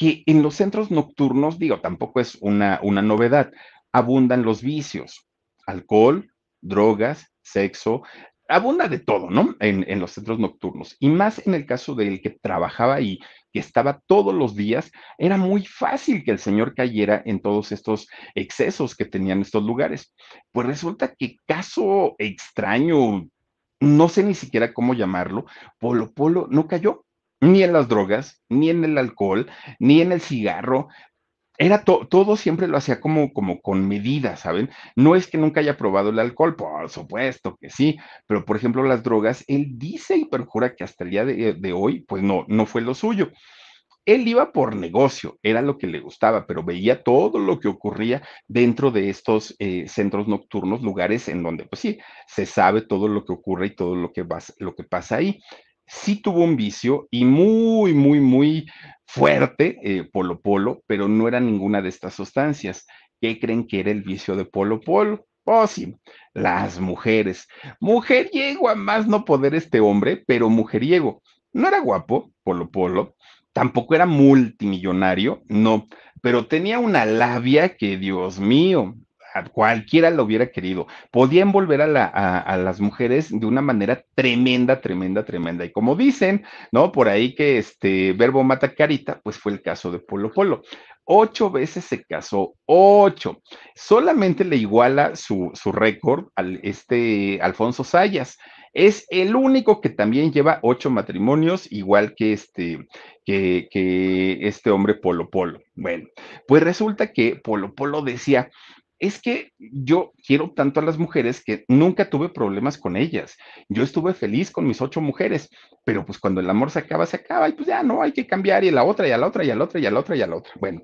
A: que en los centros nocturnos, digo, tampoco es una, una novedad, abundan los vicios alcohol, drogas, sexo, abunda de todo, ¿no? En, los centros nocturnos. Y más en el caso del que trabajaba ahí, que estaba todos los días, era muy fácil que el señor cayera en todos estos excesos que tenían estos lugares. Pues resulta que caso extraño, no sé ni siquiera cómo llamarlo, Polo Polo no cayó. Ni en las drogas, ni en el alcohol, ni en el cigarro, era todo siempre lo hacía como, como con medidas, ¿saben? No es que nunca haya probado el alcohol, por supuesto que sí, pero por ejemplo las drogas, él dice y perjura que hasta el día de, hoy, pues no, no fue lo suyo. Él iba por negocio, era lo que le gustaba, pero veía todo lo que ocurría dentro de estos eh, centros nocturnos, lugares en donde, pues sí, se sabe todo lo que ocurre y todo lo que, lo que pasa ahí sí tuvo un vicio y muy, muy, muy fuerte, eh, Polo Polo, pero no era ninguna de estas sustancias. ¿Qué creen que era el vicio de Polo Polo? Oh, sí, las mujeres. Mujeriego a más no poder este hombre, pero mujeriego. No era guapo, Polo Polo, tampoco era multimillonario, no, pero tenía una labia que, Dios mío, cualquiera lo hubiera querido. Podía envolver a, a, las mujeres de una manera tremenda, tremenda, tremenda. Y como dicen, ¿no? Por ahí que este verbo mata carita, pues fue el caso de Polo Polo. Ocho veces se casó, ocho. Solamente le iguala su, récord al este Alfonso Sayas. Es el único que también lleva ocho matrimonios, igual que este, que este hombre Polo Polo. Bueno, pues resulta que Polo Polo decía, es que yo quiero tanto a las mujeres que nunca tuve problemas con ellas. Yo estuve feliz con mis ocho mujeres, pero pues cuando el amor se acaba, se acaba y pues ya no, hay que cambiar y a la otra y a la otra y a la otra y a la otra y a la otra. Bueno,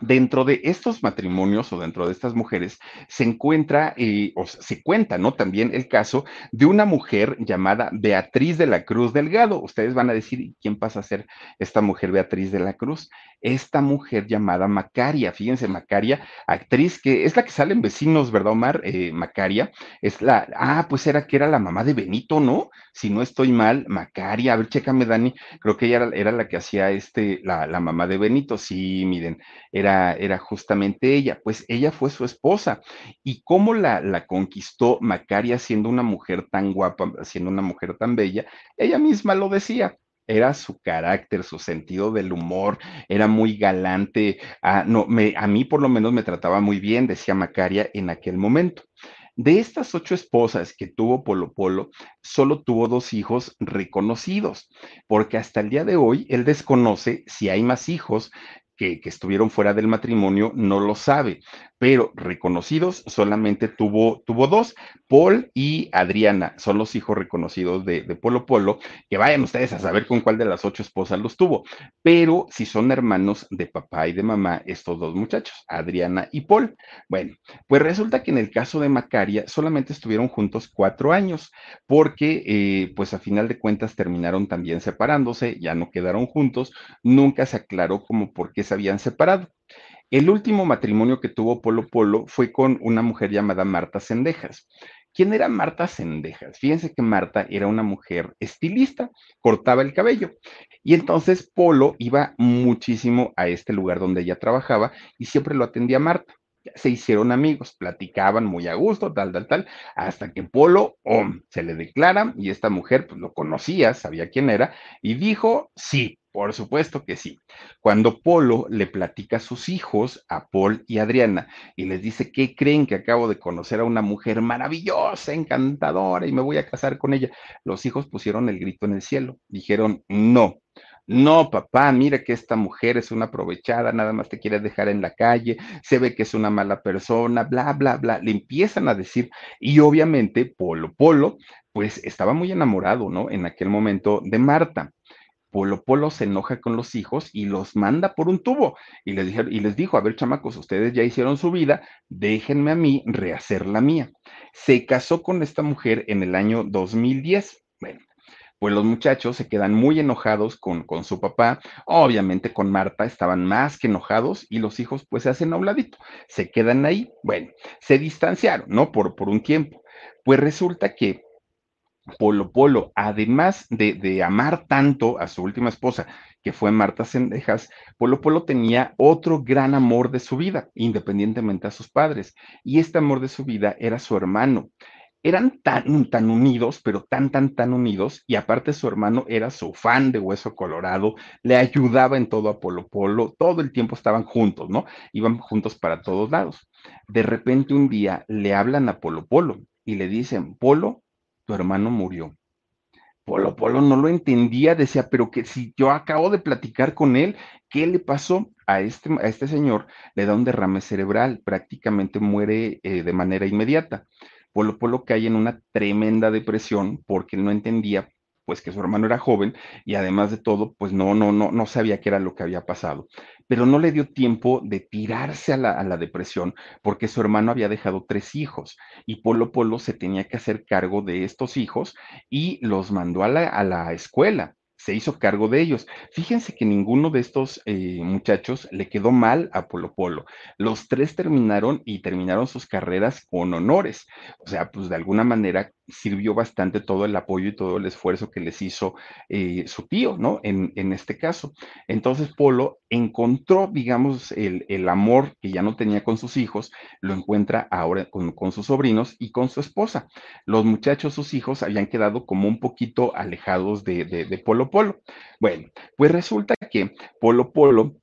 A: Dentro de estos matrimonios o dentro de estas mujeres se encuentra eh, o se cuenta, ¿no? También el caso de una mujer llamada Beatriz de la Cruz Delgado. Ustedes van a decir, ¿quién pasa a ser esta mujer Beatriz de la Cruz? Esta mujer llamada Macaria, fíjense, Macaria, actriz que es la que sale en Vecinos, ¿verdad, Omar? Eh, Macaria, es la, ah, pues era que era la mamá de Benito, ¿no? Si no estoy mal, Macaria, a ver, chécame, Dani, creo que ella era, la que hacía este, la, la mamá de Benito, sí, miren era, era justamente ella, pues ella fue su esposa. ¿Y cómo la, la conquistó Macaria siendo una mujer tan guapa, siendo una mujer tan bella? Ella misma lo decía, era su carácter, su sentido del humor, era muy galante, ah, a mí por lo menos me trataba muy bien, decía Macaria en aquel momento. De estas ocho esposas que tuvo Polo Polo, solo tuvo dos hijos reconocidos, porque hasta el día de hoy él desconoce si hay más hijos que, estuvieron fuera del matrimonio no lo sabe, pero reconocidos solamente tuvo, tuvo dos, Paul y Adriana, son los hijos reconocidos de, Polo Polo, que vayan ustedes a saber con cuál de las ocho esposas los tuvo, pero si son hermanos de papá y de mamá, estos dos muchachos, Adriana y Paul. Bueno, pues resulta que en el caso de Macaria solamente estuvieron juntos cuatro años, porque eh, pues a final de cuentas terminaron también separándose, ya no quedaron juntos, nunca se aclaró como por qué habían separado. El último matrimonio que tuvo Polo Polo fue con una mujer llamada Marta Sendejas. ¿Quién era Marta Sendejas? Fíjense que Marta era una mujer estilista, cortaba el cabello. Y entonces Polo iba muchísimo a este lugar donde ella trabajaba y siempre lo atendía Marta. Se hicieron amigos, platicaban muy a gusto, tal, tal, tal, hasta que Polo oh, se le declara y esta mujer pues lo conocía, sabía quién era y dijo, sí, por supuesto que sí. Cuando Polo le platica a sus hijos, a Paul y Adriana, y les dice que creen que acabo de conocer a una mujer maravillosa, encantadora, y me voy a casar con ella, los hijos pusieron el grito en el cielo. Dijeron, no, no, papá, mira que esta mujer es una aprovechada, nada más te quiere dejar en la calle, se ve que es una mala persona, bla, bla, bla. Le empiezan a decir, y obviamente Polo Polo, pues estaba muy enamorado, ¿no? En aquel momento de Marta. Polo Polo se enoja con los hijos y los manda por un tubo. Y les, dijeron, y les dijo, a ver, chamacos, ustedes ya hicieron su vida, déjenme a mí rehacer la mía. Se casó con esta mujer en el año 2010. Bueno, pues los muchachos se quedan muy enojados con, con su papá. Obviamente con Marta estaban más que enojados y los hijos pues se hacen a un. Se quedan ahí. Bueno, se distanciaron, ¿no? Por, por un tiempo. Pues resulta que Polo Polo, además de, amar tanto a su última esposa, que fue Marta Sendejas, Polo Polo tenía otro gran amor de su vida, independientemente a sus padres, y este amor de su vida era su hermano. Eran tan, tan unidos, pero tan, tan, tan unidos, y aparte su hermano era su fan de Hueso Colorado, le ayudaba en todo a Polo Polo, todo el tiempo estaban juntos, ¿no? Iban juntos para todos lados. De repente un día le hablan a Polo Polo y le dicen, Polo, hermano murió. Polo Polo no lo entendía, decía, pero que si yo acabo de platicar con él, ¿qué le pasó a este, a este señor? Le da un derrame cerebral, prácticamente muere eh, de manera inmediata. Polo Polo cae en una tremenda depresión porque no entendía pues que su hermano era joven y además de todo, pues no, no, no, no sabía qué era lo que había pasado. Pero no le dio tiempo de tirarse a la, a la depresión porque su hermano había dejado tres hijos y Polo Polo se tenía que hacer cargo de estos hijos y los mandó a la, a la escuela se hizo cargo de ellos. Fíjense que ninguno de estos eh, muchachos le quedó mal a Polo Polo. Los tres terminaron y terminaron sus carreras con honores. O sea, pues de alguna manera sirvió bastante todo el apoyo y todo el esfuerzo que les hizo eh, su tío, ¿no? En, en, este caso. Entonces Polo encontró, digamos, el, el, amor que ya no tenía con sus hijos, lo encuentra ahora con, con, sus sobrinos y con su esposa. Los muchachos, sus hijos, habían quedado como un poquito alejados de, de, de Polo Polo. Bueno, pues resulta que Polo Polo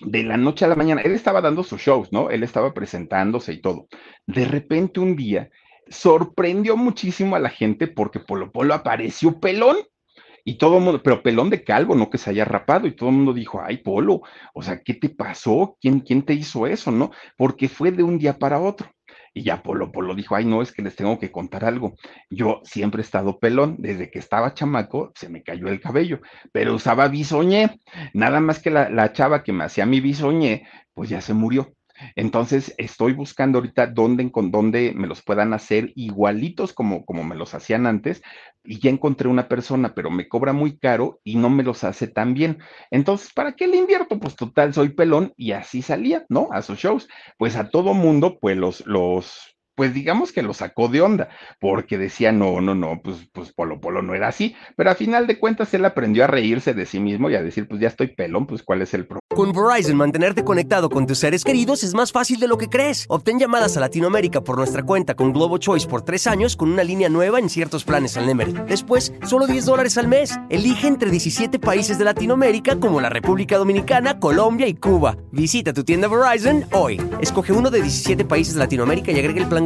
A: de la noche a la mañana, él estaba dando sus shows, ¿no? Él estaba presentándose y todo. De repente un día sorprendió muchísimo a la gente porque Polo Polo apareció pelón. Y todo mundo, pero pelón de calvo, no que se haya rapado, y todo el mundo dijo, ay, Polo, o sea, ¿qué te pasó? ¿Quién, quién te hizo eso? ¿No? Porque fue de un día para otro. Y ya Polo Polo dijo, ay, no, es que les tengo que contar algo. Yo siempre he estado pelón, desde que estaba chamaco se me cayó el cabello, pero usaba bisoñé. Nada más que la, la chava que me hacía mi bisoñé, pues ya se murió. Entonces, estoy buscando ahorita dónde, con dónde me los puedan hacer igualitos como, como me los hacían antes. Y ya encontré una persona, pero me cobra muy caro y no me los hace tan bien. Entonces, ¿para qué le invierto? Pues total, soy pelón y así salía, ¿no? A sus shows. Pues a todo mundo, pues los, los pues digamos que lo sacó de onda, porque decía, no, no, no, pues, pues Polo Polo no era así, pero a final de cuentas él aprendió a reírse de sí mismo y a decir, pues ya estoy pelón, pues cuál es el problema.
B: Con Verizon, mantenerte conectado con tus seres queridos es más fácil de lo que crees. Obtén llamadas a Latinoamérica por nuestra cuenta con Globo Choice por tres años con una línea nueva en ciertos planes al Nemery. Después, solo 10 dólares al mes. Elige entre 17 países de Latinoamérica como la República Dominicana, Colombia y Cuba. Visita tu tienda Verizon hoy. Escoge uno de 17 países de Latinoamérica y agrega el plan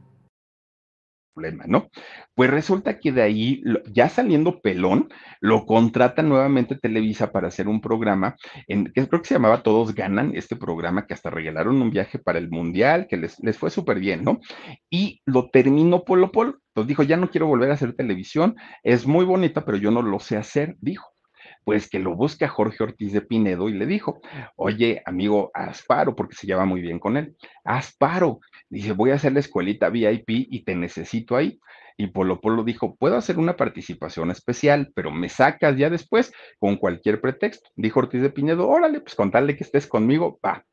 A: problema, ¿no? Pues resulta que de ahí, ya saliendo pelón, lo contrata nuevamente Televisa para hacer un programa, en, que creo que se llamaba Todos Ganan, este programa que hasta regalaron un viaje para el Mundial, que les, les fue súper bien, ¿no? Y lo terminó Polo Polo. Entonces dijo, ya no quiero volver a hacer televisión, es muy bonita, pero yo no lo sé hacer, dijo pues que lo busque a Jorge Ortiz de Pinedo y le dijo, oye, amigo, Asparo, porque se lleva muy bien con él, Asparo, dice, voy a hacer la escuelita VIP y te necesito ahí. Y Polo Polo dijo, puedo hacer una participación especial, pero me sacas ya después con cualquier pretexto. Dijo Ortiz de Pinedo, órale, pues contarle que estés conmigo, va,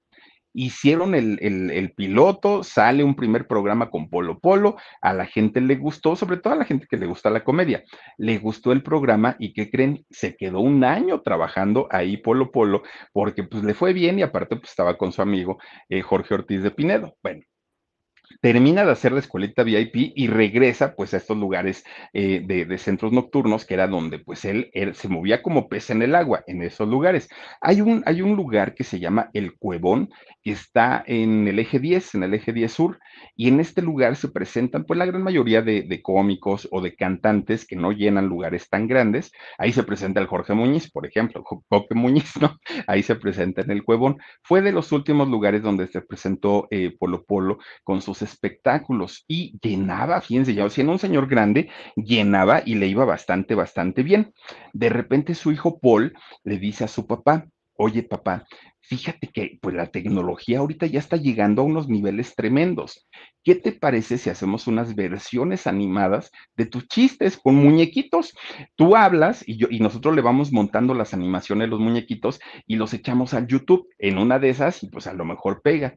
A: hicieron el, piloto, sale un primer programa con Polo Polo, a la gente le gustó, sobre todo a la gente que le gusta la comedia, le gustó el programa y ¿qué creen? Se quedó un año trabajando ahí Polo Polo porque pues le fue bien y aparte pues estaba con su amigo eh, Jorge Ortiz de Pinedo. Bueno, termina de hacer la escuelita VIP y regresa pues a estos lugares eh, de, centros nocturnos que era donde pues él, se movía como pez en el agua en esos lugares. Hay un, hay un lugar que se llama El Cuevón que está en el eje 10, en el eje 10 sur y en este lugar se presentan pues la gran mayoría de, cómicos o de cantantes que no llenan lugares tan grandes. Ahí se presenta el Jorge Muñiz, por ejemplo, Coque Muñiz, ¿no? Ahí se presenta en El Cuevón. Fue de los últimos lugares donde se presentó eh, Polo Polo con sus espectáculos y llenaba, fíjense, ya siendo un señor grande, llenaba y le iba bastante, bastante bien. De repente su hijo Paul le dice a su papá, oye papá, fíjate que pues la tecnología ahorita ya está llegando a unos niveles tremendos. ¿Qué te parece si hacemos unas versiones animadas de tus chistes con muñequitos? Tú hablas y yo y nosotros le vamos montando las animaciones los muñequitos y los echamos al YouTube en una de esas y pues a lo mejor pega.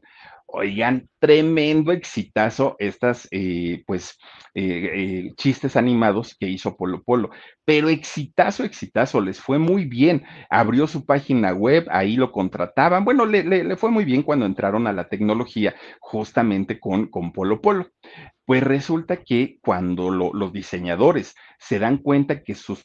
A: Oigan, tremendo exitazo estas, eh, pues, eh, eh, chistes animados que hizo Polo Polo. Pero exitazo, exitazo, les fue muy bien. Abrió su página web, ahí lo contrataban. Bueno, le, le, fue muy bien cuando entraron a la tecnología, justamente con, con Polo Polo. Pues resulta que cuando los diseñadores se dan cuenta que sus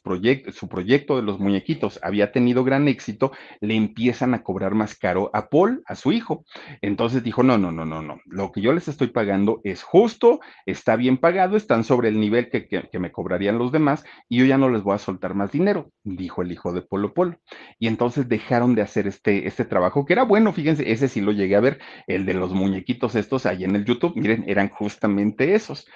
A: su proyecto de los muñequitos había tenido gran éxito, le empiezan a cobrar más caro a Paul, a su hijo. Entonces dijo, no, no, no, no, no, lo que yo les estoy pagando es justo, está bien pagado, están sobre el nivel que, que me cobrarían los demás y yo ya no les voy a soltar más dinero, dijo el hijo de Polo Polo. Y entonces dejaron de hacer este, este trabajo, que era bueno, fíjense, ese sí lo llegué a ver, el de los muñequitos estos ahí en el YouTube, miren, eran justamente esos.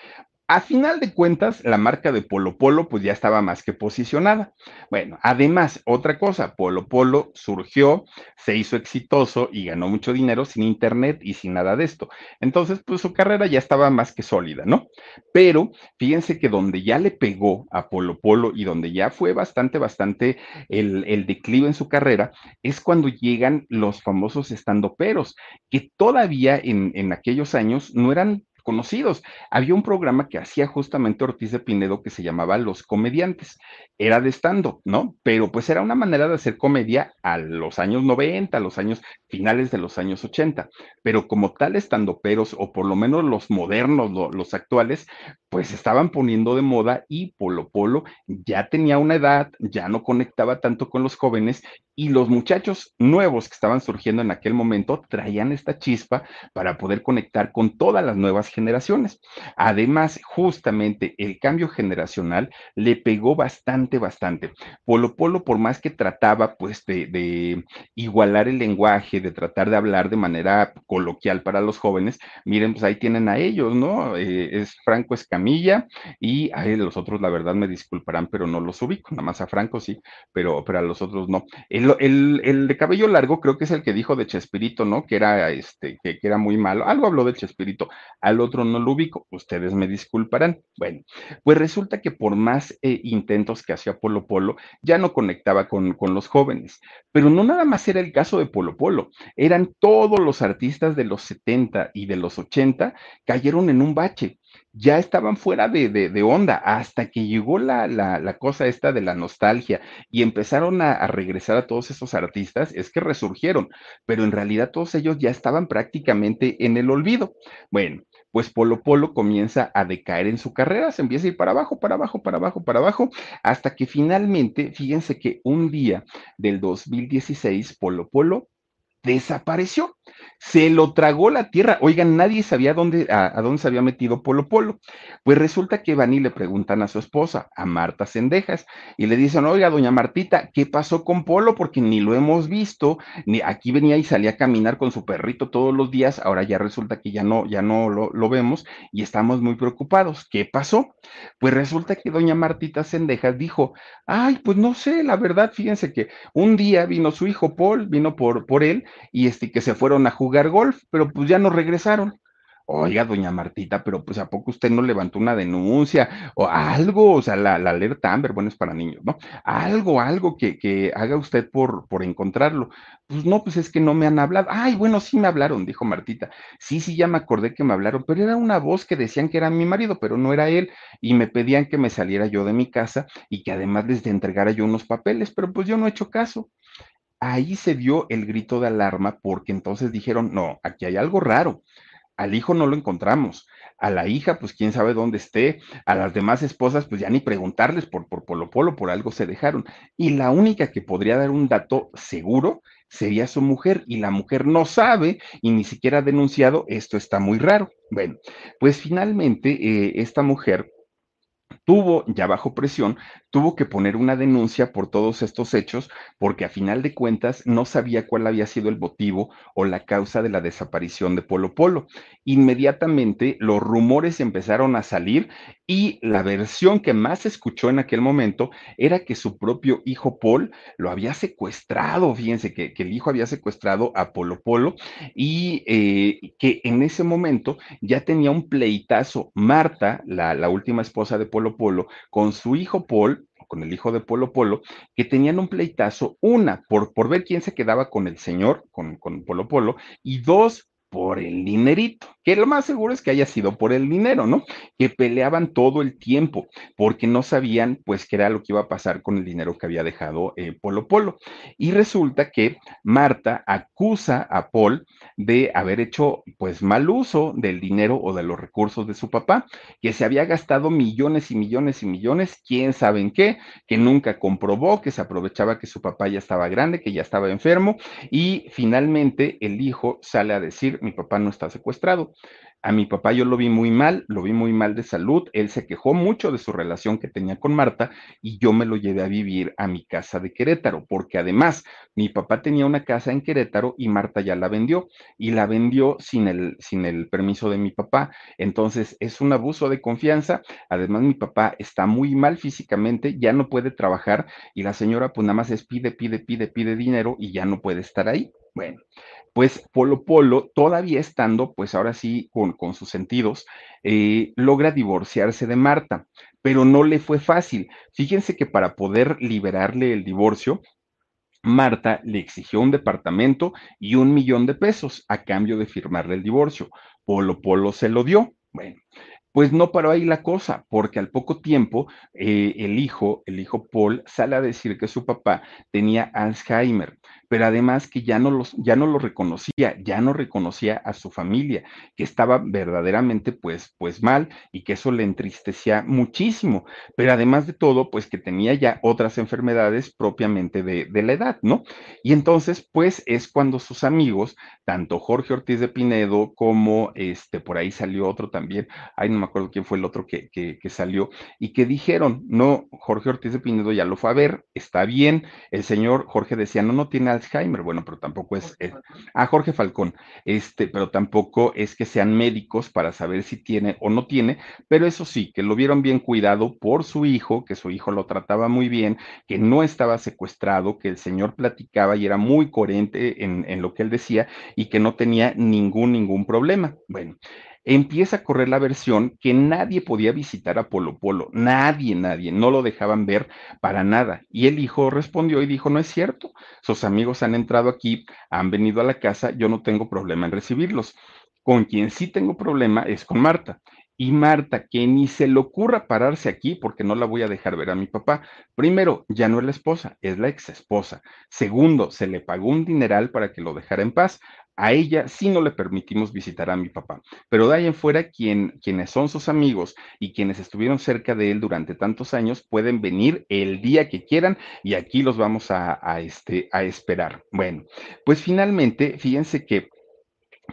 A: A final de cuentas, la marca de Polo Polo pues ya estaba más que posicionada. Bueno, además, otra cosa, Polo Polo surgió, se hizo exitoso y ganó mucho dinero sin internet y sin nada de esto. Entonces, pues su carrera ya estaba más que sólida, ¿no? Pero fíjense que donde ya le pegó a Polo Polo y donde ya fue bastante, bastante el, el declive en su carrera, es cuando llegan los famosos estandoperos, que todavía en, en aquellos años no eran conocidos. Había un programa que hacía justamente Ortiz de Pinedo que se llamaba Los Comediantes. Era de stand ¿no? Pero pues era una manera de hacer comedia a los años 90, a los años finales de los años 80. Pero como tal estandoperos, o por lo menos los modernos, los actuales, pues estaban poniendo de moda y Polo Polo ya tenía una edad, ya no conectaba tanto con los jóvenes y los muchachos nuevos que estaban surgiendo en aquel momento traían esta chispa para poder conectar con todas las nuevas generaciones. Además, justamente el cambio generacional le pegó bastante, bastante. Polo Polo, por más que trataba pues de, igualar el lenguaje, de tratar de hablar de manera coloquial para los jóvenes, miren, pues ahí tienen a ellos, ¿no? Eh, es Franco Escamilla y a los otros, la verdad, me disculparán, pero no los ubico, nada más a Franco sí, pero, pero a los otros no. El, de cabello largo creo que es el que dijo de Chespirito, ¿no? Que era este, que, era muy malo. Algo habló de Chespirito, al otro no lo ubico. Ustedes me disculparán. Bueno, pues resulta que por más eh, intentos que hacía Polo Polo, ya no conectaba con, con los jóvenes. Pero no nada más era el caso de Polo Polo, eran todos los artistas de los 70 y de los 80 cayeron en un bache ya estaban fuera de, onda hasta que llegó la, la, cosa esta de la nostalgia y empezaron a, regresar a todos esos artistas, es que resurgieron, pero en realidad todos ellos ya estaban prácticamente en el olvido. Bueno, pues Polo Polo comienza a decaer en su carrera, se empieza a ir para abajo, para abajo, para abajo, para abajo, hasta que finalmente, fíjense que un día del 2016, Polo Polo desapareció. Se lo tragó la tierra. Oigan, nadie sabía dónde, a, dónde se había metido Polo Polo. Pues resulta que van y le preguntan a su esposa, a Marta Cendejas, y le dicen, oiga, doña Martita, ¿qué pasó con Polo? Porque ni lo hemos visto, ni aquí venía y salía a caminar con su perrito todos los días, ahora ya resulta que ya no, ya no lo, lo vemos y estamos muy preocupados. ¿Qué pasó? Pues resulta que doña Martita Cendejas dijo, ay, pues no sé, la verdad, fíjense que un día vino su hijo Paul, vino por, por él, y este, que se fueron a jugar golf, pero pues ya no regresaron. Oiga, doña Martita, pero pues a poco usted no levantó una denuncia o algo, o sea, la, alerta Amber, bueno, es para niños, ¿no? Algo, algo que, que, haga usted por, por encontrarlo. Pues no, pues es que no me han hablado. Ay, bueno, sí me hablaron, dijo Martita. Sí, sí, ya me acordé que me hablaron, pero era una voz que decían que era mi marido, pero no era él, y me pedían que me saliera yo de mi casa y que además les entregara yo unos papeles, pero pues yo no he hecho caso ahí se dio el grito de alarma porque entonces dijeron, no, aquí hay algo raro. Al hijo no lo encontramos, a la hija, pues quién sabe dónde esté, a las demás esposas, pues ya ni preguntarles por, por Polo Polo, por algo se dejaron. Y la única que podría dar un dato seguro sería su mujer, y la mujer no sabe y ni siquiera ha denunciado, esto está muy raro. Bueno, pues finalmente eh, esta mujer tuvo, ya bajo presión, tuvo que poner una denuncia por todos estos hechos porque a final de cuentas no sabía cuál había sido el motivo o la causa de la desaparición de Polo Polo. Inmediatamente los rumores empezaron a salir y la versión que más se escuchó en aquel momento era que su propio hijo Paul lo había secuestrado, fíjense que, el hijo había secuestrado a Polo Polo y eh, que en ese momento ya tenía un pleitazo Marta, la, la última esposa de Polo Polo, con su hijo Paul con el hijo de Polo Polo, que tenían un pleitazo, una, por, por ver quién se quedaba con el señor, con, con Polo Polo, y dos, por el dinerito, que lo más seguro es que haya sido por el dinero, ¿no? Que peleaban todo el tiempo porque no sabían pues qué era lo que iba a pasar con el dinero que había dejado eh, Polo Polo. Y resulta que Marta acusa a Paul de haber hecho pues mal uso del dinero o de los recursos de su papá, que se había gastado millones y millones y millones, quién sabe en qué, que nunca comprobó, que se aprovechaba que su papá ya estaba grande, que ya estaba enfermo y finalmente el hijo sale a decir mi papá no está secuestrado. A mi papá yo lo vi muy mal, lo vi muy mal de salud, él se quejó mucho de su relación que tenía con Marta y yo me lo llevé a vivir a mi casa de Querétaro, porque además mi papá tenía una casa en Querétaro y Marta ya la vendió y la vendió sin el, sin el permiso de mi papá. Entonces es un abuso de confianza. Además mi papá está muy mal físicamente, ya no puede trabajar y la señora pues nada más es pide, pide, pide, pide dinero y ya no puede estar ahí. Bueno, pues Polo Polo, todavía estando, pues ahora sí, con, con sus sentidos, eh, logra divorciarse de Marta, pero no le fue fácil. Fíjense que para poder liberarle el divorcio, Marta le exigió un departamento y un millón de pesos a cambio de firmarle el divorcio. Polo Polo se lo dio. Bueno, pues no paró ahí la cosa, porque al poco tiempo eh, el hijo, el hijo Paul, sale a decir que su papá tenía Alzheimer pero además que ya no, los, ya no lo reconocía, ya no reconocía a su familia, que estaba verdaderamente pues, pues mal y que eso le entristecía muchísimo, pero además de todo, pues que tenía ya otras enfermedades propiamente de, de la edad, ¿no? Y entonces, pues es cuando sus amigos, tanto Jorge Ortiz de Pinedo como este, por ahí salió otro también, ay, no me acuerdo quién fue el otro que, que, salió, y que dijeron, no, Jorge Ortiz de Pinedo ya lo fue a ver, está bien, el señor Jorge decía, no, no tiene Alzheimer, bueno, pero tampoco es, a ah, Jorge Falcón, este, pero tampoco es que sean médicos para saber si tiene o no tiene, pero eso sí, que lo vieron bien cuidado por su hijo, que su hijo lo trataba muy bien, que no estaba secuestrado, que el señor platicaba y era muy coherente en, en lo que él decía y que no tenía ningún, ningún problema. Bueno, empieza a correr la versión que nadie podía visitar a Polo Polo, nadie, nadie, no lo dejaban ver para nada. Y el hijo respondió y dijo, no es cierto, sus amigos han entrado aquí, han venido a la casa, yo no tengo problema en recibirlos. Con quien sí tengo problema es con Marta. Y Marta, que ni se le ocurra pararse aquí porque no la voy a dejar ver a mi papá. Primero, ya no es la esposa, es la ex esposa. Segundo, se le pagó un dineral para que lo dejara en paz. A ella sí no le permitimos visitar a mi papá, pero de ahí en fuera, quien, quienes son sus amigos y quienes estuvieron cerca de él durante tantos años pueden venir el día que quieran y aquí los vamos a, a este, a esperar. Bueno, pues finalmente, fíjense que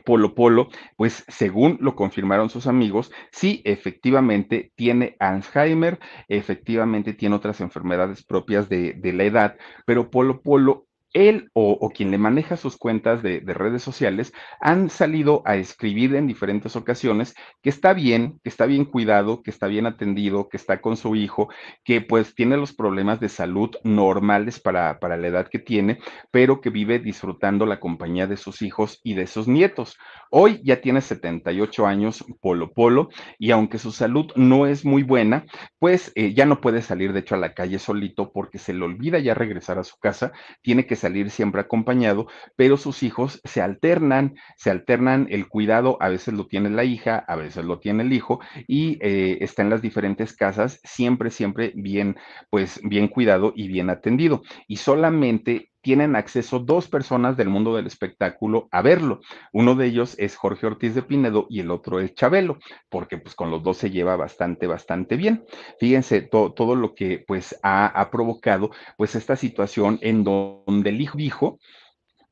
A: Polo Polo, pues según lo confirmaron sus amigos, sí, efectivamente tiene Alzheimer, efectivamente tiene otras enfermedades propias de, de la edad, pero Polo Polo él o, quien le maneja sus cuentas de, redes sociales han salido a escribir en diferentes ocasiones que está bien, que está bien cuidado, que está bien atendido, que está con su hijo, que pues tiene los problemas de salud normales para, para la edad que tiene, pero que vive disfrutando la compañía de sus hijos y de sus nietos. Hoy ya tiene 78 años Polo Polo y aunque su salud no es muy buena, pues eh, ya no puede salir de hecho a la calle solito porque se le olvida ya regresar a su casa, tiene que salir siempre acompañado, pero sus hijos se alternan, se alternan el cuidado, a veces lo tiene la hija, a veces lo tiene el hijo y eh, está en las diferentes casas, siempre, siempre bien, pues bien cuidado y bien atendido. Y solamente tienen acceso dos personas del mundo del espectáculo a verlo. Uno de ellos es Jorge Ortiz de Pinedo y el otro es Chabelo, porque pues con los dos se lleva bastante, bastante bien. Fíjense todo lo que pues ha, ha, provocado pues esta situación en donde el hijo dijo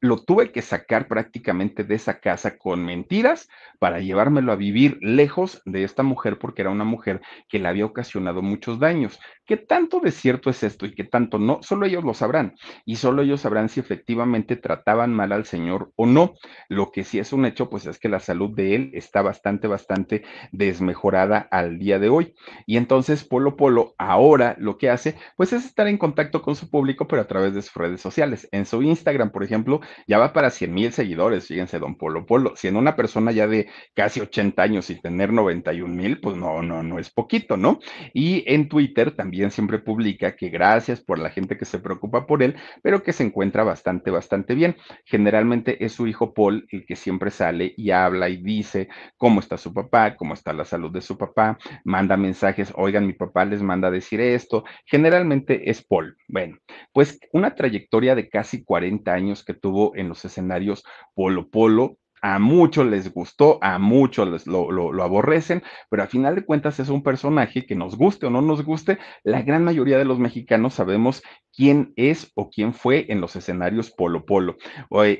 A: lo tuve que sacar prácticamente de esa casa con mentiras para llevármelo a vivir lejos de esta mujer porque era una mujer que le había ocasionado muchos daños. ¿Qué tanto de cierto es esto y qué tanto no? Solo ellos lo sabrán y solo ellos sabrán si efectivamente trataban mal al Señor o no. Lo que sí es un hecho, pues es que la salud de él está bastante, bastante desmejorada al día de hoy. Y entonces Polo Polo ahora lo que hace, pues es estar en contacto con su público, pero a través de sus redes sociales. En su Instagram, por ejemplo, ya va para 100 mil seguidores, fíjense, don Polo Polo. Si en una persona ya de casi 80 años y tener 91 mil, pues no, no, no es poquito, ¿no? Y en Twitter también siempre publica que gracias por la gente que se preocupa por él, pero que se encuentra bastante, bastante bien. Generalmente es su hijo Paul el que siempre sale y habla y dice cómo está su papá, cómo está la salud de su papá, manda mensajes, oigan, mi papá les manda a decir esto. Generalmente es Paul. Bueno, pues una trayectoria de casi 40 años que tuvo en los escenarios Polo Polo, a muchos les gustó, a muchos les lo, aborrecen, pero a final de cuentas es un personaje que nos guste o no nos guste, la gran mayoría de los mexicanos sabemos quién es o quién fue en los escenarios Polo Polo.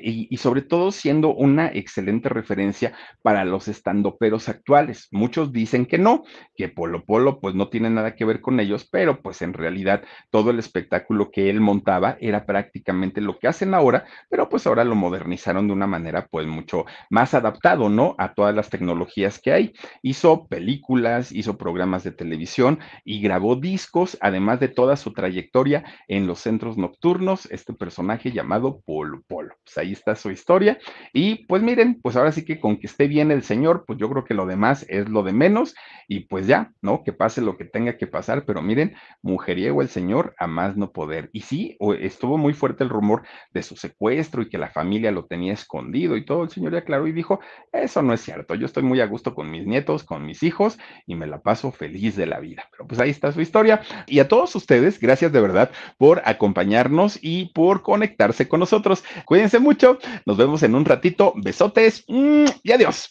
A: Y, y sobre todo siendo una excelente referencia para los estandoperos actuales. Muchos dicen que no, que Polo Polo pues no tiene nada que ver con ellos, pero pues en realidad todo el espectáculo que él montaba era prácticamente lo que hacen ahora, pero pues ahora lo modernizaron de una manera pues mucho más adaptado, ¿no? A todas las tecnologías que hay. Hizo películas, hizo programas de televisión y grabó discos, además de toda su trayectoria en los centros nocturnos, este personaje llamado Polo Polo. Pues ahí está su historia. Y pues miren, pues ahora sí que con que esté bien el señor, pues yo creo que lo demás es lo de menos. Y pues ya, ¿no? Que pase lo que tenga que pasar. Pero miren, mujeriego el señor, a más no poder. Y sí, estuvo muy fuerte el rumor de su secuestro y que la familia lo tenía escondido y todo. El señor claro y dijo, eso no es cierto. Yo estoy muy a gusto con mis nietos, con mis hijos y me la paso feliz de la vida. Pero pues ahí está su historia. Y a todos ustedes, gracias de verdad por acompañarnos y por conectarse con nosotros. Cuídense mucho, nos vemos en un ratito, besotes mm, y adiós.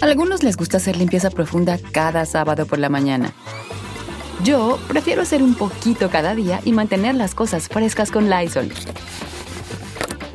C: A algunos les gusta hacer limpieza profunda cada sábado por la mañana. Yo prefiero hacer un poquito cada día y mantener las cosas frescas con Lysol.